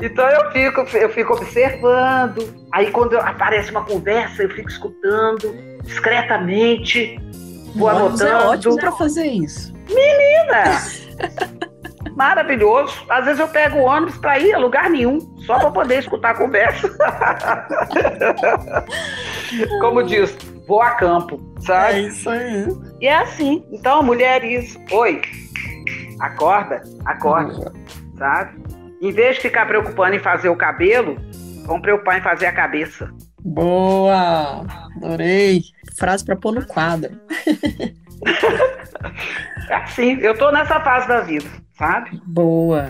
então eu fico, eu fico observando. Aí quando aparece uma conversa, eu fico escutando discretamente. Vou Nossa, é anotando. É ótimo para fazer isso. Menina! maravilhoso. Às vezes eu pego o ônibus para ir a lugar nenhum, só para poder escutar a conversa. Como diz, vou a campo, sabe? É isso aí. E é assim. Então, mulheres, oi, acorda, acorda, sabe? Em vez de ficar preocupando em fazer o cabelo, vamos preocupar em fazer a cabeça. Boa! Adorei. Frase para pôr no quadro. é assim, eu tô nessa fase da vida sabe? Boa.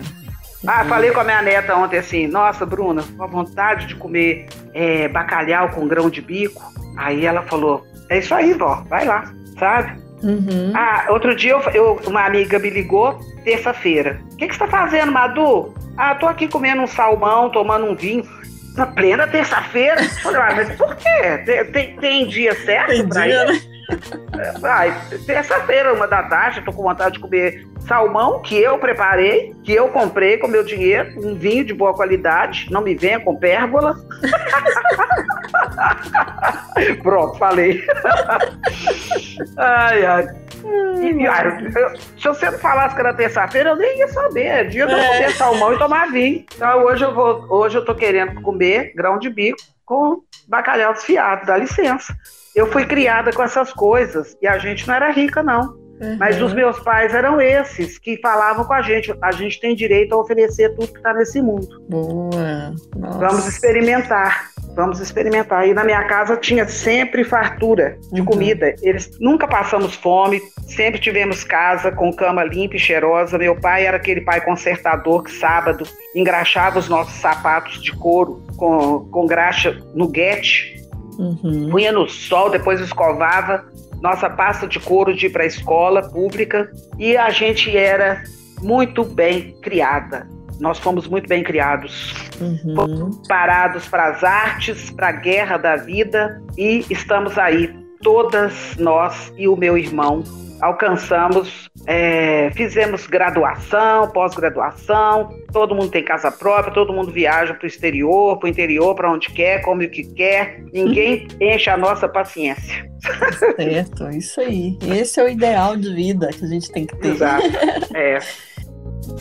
Ah, falei com a minha neta ontem assim, nossa, Bruna, com a vontade de comer é, bacalhau com grão de bico. Aí ela falou, é isso aí, vó, vai lá, sabe? Uhum. Ah, outro dia eu, eu, uma amiga me ligou, terça-feira. O que, que você tá fazendo, Madu? Ah, tô aqui comendo um salmão, tomando um vinho. Na plena terça-feira. Falei, ah, mas por quê? Tem, tem, tem dia certo tem pra dia, isso? Né? Ai, terça-feira, uma da tarde, tô com vontade de comer salmão que eu preparei, que eu comprei com meu dinheiro, um vinho de boa qualidade, não me venha com pérgola. Pronto, falei. ai, ai. E, ai eu, se você não falasse que era terça-feira, eu nem ia saber. É dia de eu comer salmão e tomar vinho. Então hoje eu vou, hoje eu tô querendo comer grão de bico com bacalhau desfiado, dá licença. Eu fui criada com essas coisas e a gente não era rica, não. Uhum. Mas os meus pais eram esses que falavam com a gente: a gente tem direito a oferecer tudo que está nesse mundo. Boa. Nossa. Vamos experimentar. Vamos experimentar. E na minha casa tinha sempre fartura de uhum. comida. Eles nunca passamos fome, sempre tivemos casa com cama limpa e cheirosa. Meu pai era aquele pai consertador que sábado engraxava os nossos sapatos de couro com, com graxa no guete Uhum. Punha no sol, depois escovava nossa pasta de couro de ir para a escola pública e a gente era muito bem criada. Nós fomos muito bem criados. Uhum. Fomos parados para as artes, para a guerra da vida e estamos aí, todas nós e o meu irmão, alcançamos, é, fizemos graduação, pós-graduação, todo mundo tem casa própria, todo mundo viaja para o exterior, para o interior, para onde quer, come o que quer, ninguém enche a nossa paciência. Certo, isso aí. Esse é o ideal de vida que a gente tem que ter. Exato. É.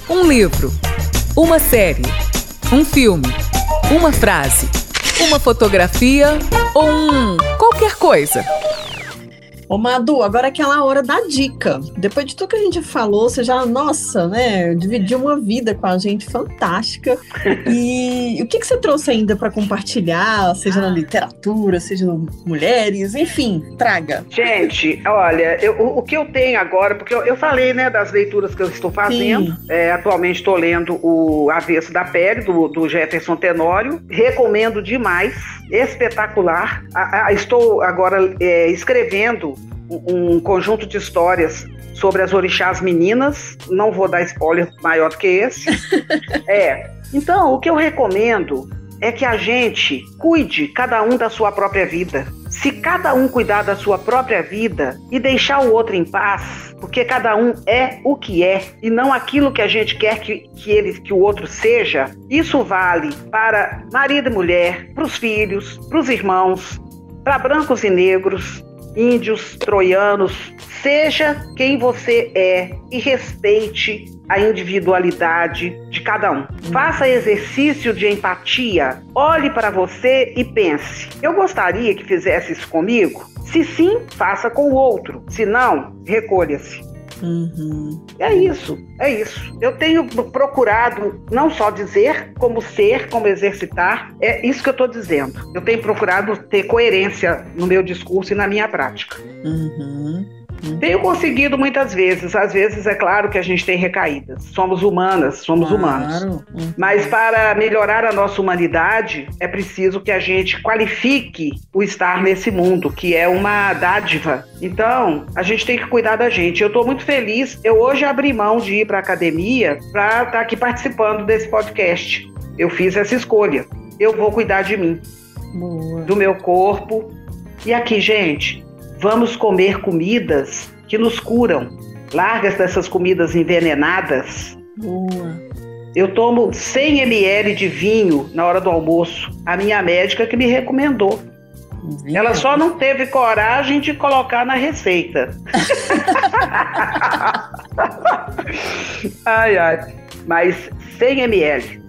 Um livro, uma série, um filme, uma frase, uma fotografia ou um qualquer coisa. Ô Madu, agora é aquela hora da dica. Depois de tudo que a gente falou, você já, nossa, né, dividiu uma vida com a gente fantástica. E o que, que você trouxe ainda para compartilhar, seja na literatura, seja no mulheres, enfim, traga. Gente, olha, eu, o, o, que eu tenho agora, porque eu, eu, falei, né, das leituras que eu estou fazendo. É, atualmente estou lendo o Avesso da Pele, do, do Jefferson Tenório. Recomendo demais, espetacular. A, a, estou agora é, escrevendo um conjunto de histórias sobre as orixás meninas. Não vou dar spoiler maior do que esse. é. Então, o que eu recomendo é que a gente cuide cada um da sua própria vida. Se cada um cuidar da sua própria vida e deixar o outro em paz, porque cada um é o que é e não aquilo que a gente quer que, que ele que o outro seja, isso vale para marido e mulher, para os filhos, para os irmãos, para brancos e negros, índios, troianos, seja quem você é e respeite a individualidade de cada um. Faça exercício de empatia, olhe para você e pense: eu gostaria que fizesse isso comigo? Se sim, faça com o outro. Se não, recolha-se. Uhum. É isso, é isso. Eu tenho procurado não só dizer, como ser, como exercitar. É isso que eu estou dizendo. Eu tenho procurado ter coerência no meu discurso e na minha prática. Uhum. Tenho conseguido muitas vezes. Às vezes, é claro que a gente tem recaídas. Somos humanas, somos claro. humanos. Uhum. Mas para melhorar a nossa humanidade, é preciso que a gente qualifique o estar nesse mundo, que é uma dádiva. Então, a gente tem que cuidar da gente. Eu estou muito feliz. Eu hoje abri mão de ir para a academia para estar tá aqui participando desse podcast. Eu fiz essa escolha. Eu vou cuidar de mim, Boa. do meu corpo. E aqui, gente, Vamos comer comidas que nos curam. Largas dessas comidas envenenadas. Boa. Eu tomo 100 ml de vinho na hora do almoço. A minha médica que me recomendou. Vinho. Ela só não teve coragem de colocar na receita. ai, ai. Mas 100 ml.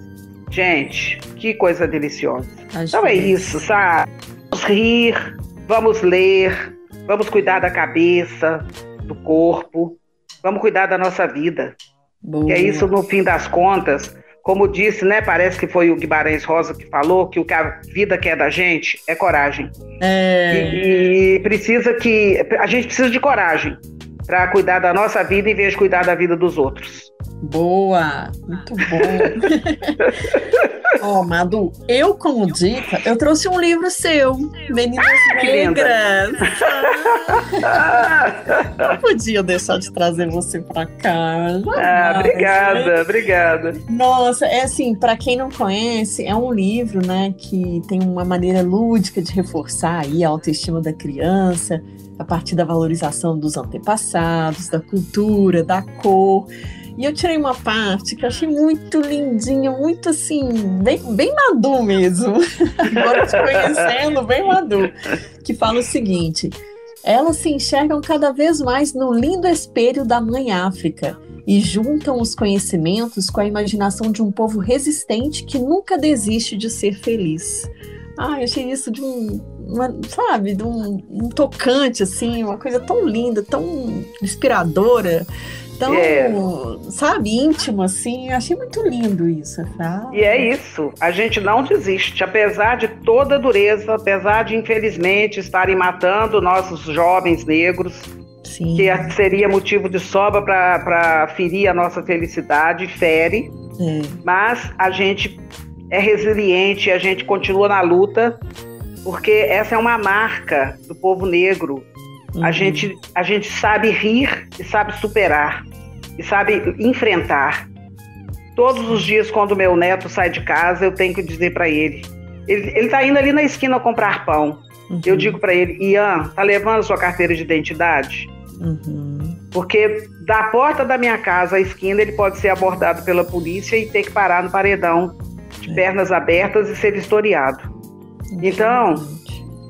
Gente, que coisa deliciosa. Acho então é isso, sabe? Vamos rir, vamos ler, Vamos cuidar da cabeça, do corpo, vamos cuidar da nossa vida. Boa. Que é isso, no fim das contas, como disse, né? Parece que foi o Guimarães Rosa que falou que o que a vida quer da gente é coragem. É. E, e precisa que. A gente precisa de coragem para cuidar da nossa vida em vez de cuidar da vida dos outros. Boa, muito bom. Ó, oh, Madu, eu como dica, eu trouxe um livro seu, Meninas ah, Negras. Não podia deixar de trazer você para cá. ah, obrigada, né? obrigada. Nossa, é assim, para quem não conhece, é um livro, né, que tem uma maneira lúdica de reforçar aí a autoestima da criança, a partir da valorização dos antepassados, da cultura, da cor. E eu tirei uma parte que eu achei muito lindinha, muito assim, bem, bem Madu mesmo. Agora te conhecendo, bem Madu. Que fala o seguinte: elas se enxergam cada vez mais no lindo espelho da mãe África e juntam os conhecimentos com a imaginação de um povo resistente que nunca desiste de ser feliz. Ai, achei isso de um, uma, sabe, de um, um, tocante, assim, uma coisa tão linda, tão inspiradora tão, é. sabe, íntimo, assim. Achei muito lindo isso, sabe? E é isso. A gente não desiste. Apesar de toda a dureza, apesar de, infelizmente, estarem matando nossos jovens negros, Sim. que seria motivo de sobra para ferir a nossa felicidade, fere. É. Mas a gente é resiliente, a gente continua na luta, porque essa é uma marca do povo negro. Uhum. A, gente, a gente sabe rir e sabe superar e sabe enfrentar. Todos os dias, quando meu neto sai de casa, eu tenho que dizer para ele. Ele está indo ali na esquina comprar pão. Uhum. Eu digo para ele: Ian, tá levando sua carteira de identidade? Uhum. Porque da porta da minha casa à esquina, ele pode ser abordado pela polícia e ter que parar no paredão de é. pernas abertas e ser vistoriado. Então,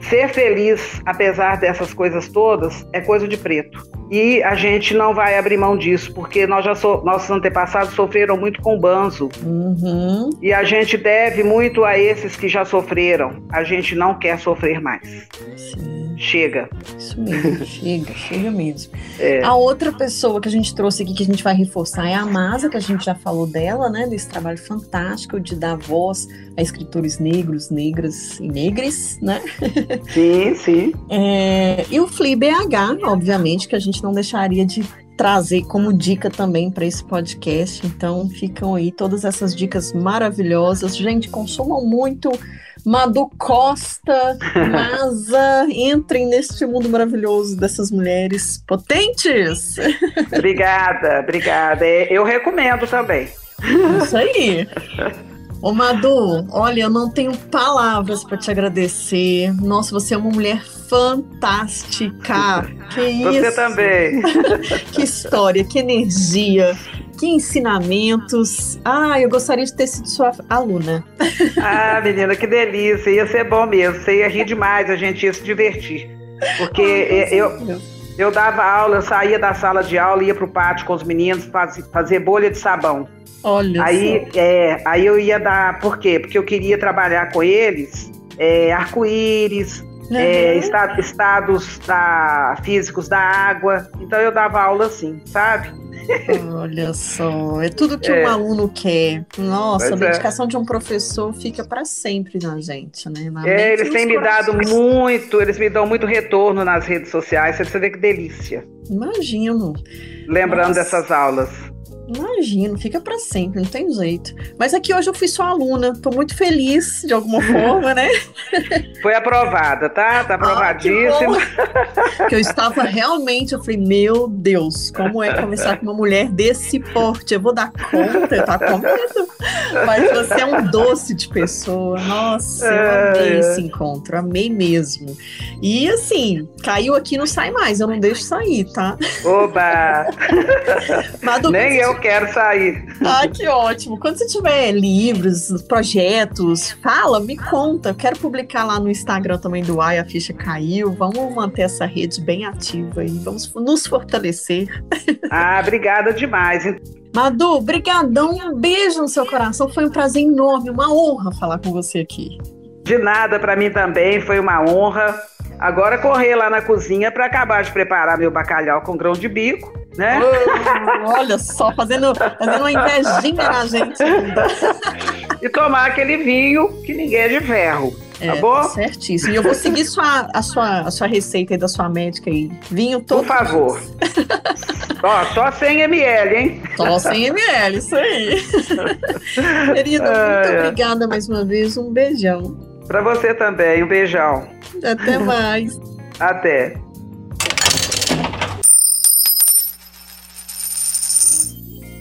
ser feliz, apesar dessas coisas todas, é coisa de preto. E a gente não vai abrir mão disso, porque nós já so, nossos antepassados sofreram muito com o banzo. Uhum. E a gente deve muito a esses que já sofreram. A gente não quer sofrer mais. Sim. Chega. Isso mesmo, chega, chega mesmo. É. A outra pessoa que a gente trouxe aqui, que a gente vai reforçar, é a Masa, que a gente já falou dela, né? Desse trabalho fantástico de dar voz a escritores negros, negras e negres, né? Sim, sim. É, e o Fli BH, obviamente, que a gente não deixaria de trazer como dica também para esse podcast. Então, ficam aí todas essas dicas maravilhosas. Gente, consumam muito Madu Costa, Masa, entrem neste mundo maravilhoso dessas mulheres potentes. Obrigada, obrigada. É, eu recomendo também. Isso aí. Ô Madu, olha, eu não tenho palavras para te agradecer. Nossa, você é uma mulher fantástica. Que isso? Você também. que história, que energia que ensinamentos. Ah, eu gostaria de ter sido sua aluna. Ah, menina, que delícia. Ia ser bom mesmo. Você ia rir demais, a gente ia se divertir. Porque Ai, eu, eu dava aula, eu saía da sala de aula, ia para o pátio com os meninos fazer, fazer bolha de sabão. Olha aí. É, aí eu ia dar. Por quê? Porque eu queria trabalhar com eles é, arco-íris, uhum. é, estados da, físicos da água. Então eu dava aula assim, sabe? Olha só, é tudo que é. um aluno quer. Nossa, pois a é. dedicação é. de um professor fica para sempre na gente, né? Na é, eles têm me dado muito, eles me dão muito retorno nas redes sociais. Você vê que delícia. Imagino. Lembrando Nossa. dessas aulas. Imagino, fica para sempre, não tem jeito. Mas aqui hoje eu fui sua aluna, tô muito feliz de alguma forma, né? Foi aprovada, tá? Tá aprovadíssima. Ah, que eu estava realmente, eu falei, meu Deus, como é conversar com uma mulher desse porte? Eu vou dar conta, eu tava com medo. Mas você é um doce de pessoa. Nossa, eu amei esse encontro, amei mesmo. E assim, caiu aqui não sai mais, eu não deixo sair, tá? Oba! Nem eu quero sair. Ah, que ótimo. Quando você tiver livros, projetos, fala, me conta. Eu quero publicar lá no Instagram também do Ai, a ficha caiu. Vamos manter essa rede bem ativa e vamos nos fortalecer. Ah, obrigada demais. Madu, brigadão, um beijo no seu coração. Foi um prazer enorme, uma honra falar com você aqui. De nada, para mim também foi uma honra. Agora correr lá na cozinha para acabar de preparar meu bacalhau com grão de bico né? Oh, olha só, fazendo, fazendo uma invejinha na gente ainda. E tomar aquele vinho que ninguém é de ferro. Tá é, tá bom? Certíssimo. E eu vou seguir sua, a, sua, a sua receita aí da sua médica aí. Vinho todo. Por favor. Ó, só 100 ml, hein? Só 100 ml, isso aí. Querida, muito obrigada mais uma vez. Um beijão. Para você também, um beijão. Até mais. Até.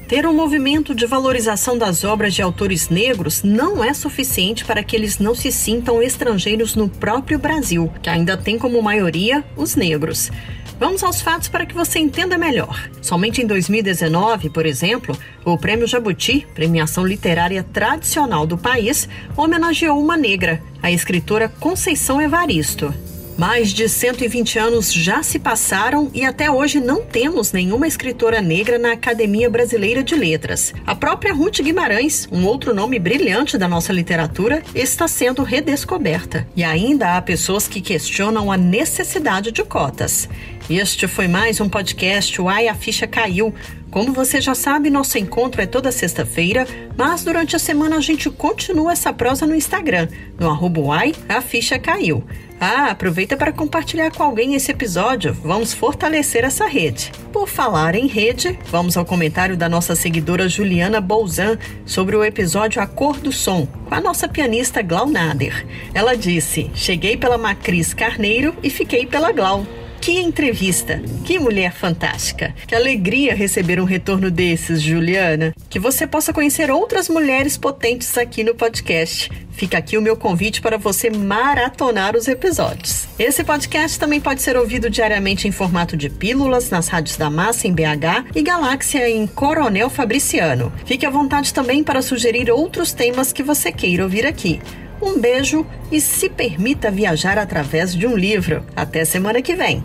Ter um movimento de valorização das obras de autores negros não é suficiente para que eles não se sintam estrangeiros no próprio Brasil, que ainda tem como maioria os negros. Vamos aos fatos para que você entenda melhor. Somente em 2019, por exemplo, o Prêmio Jabuti, premiação literária tradicional do país, homenageou uma negra, a escritora Conceição Evaristo. Mais de 120 anos já se passaram e até hoje não temos nenhuma escritora negra na Academia Brasileira de Letras. A própria Ruth Guimarães, um outro nome brilhante da nossa literatura, está sendo redescoberta. E ainda há pessoas que questionam a necessidade de cotas. Este foi mais um podcast O Ai a Ficha Caiu. Como você já sabe, nosso encontro é toda sexta-feira, mas durante a semana a gente continua essa prosa no Instagram, no arroba a ficha caiu. Ah, aproveita para compartilhar com alguém esse episódio. Vamos fortalecer essa rede. Por falar em rede, vamos ao comentário da nossa seguidora Juliana Bolzan sobre o episódio A Cor do Som, com a nossa pianista Glau Nader. Ela disse: Cheguei pela Macris Carneiro e fiquei pela Glau. Que entrevista! Que mulher fantástica! Que alegria receber um retorno desses, Juliana. Que você possa conhecer outras mulheres potentes aqui no podcast. Fica aqui o meu convite para você maratonar os episódios. Esse podcast também pode ser ouvido diariamente em formato de pílulas nas rádios da Massa em BH e Galáxia em Coronel Fabriciano. Fique à vontade também para sugerir outros temas que você queira ouvir aqui. Um beijo e se permita viajar através de um livro. Até semana que vem.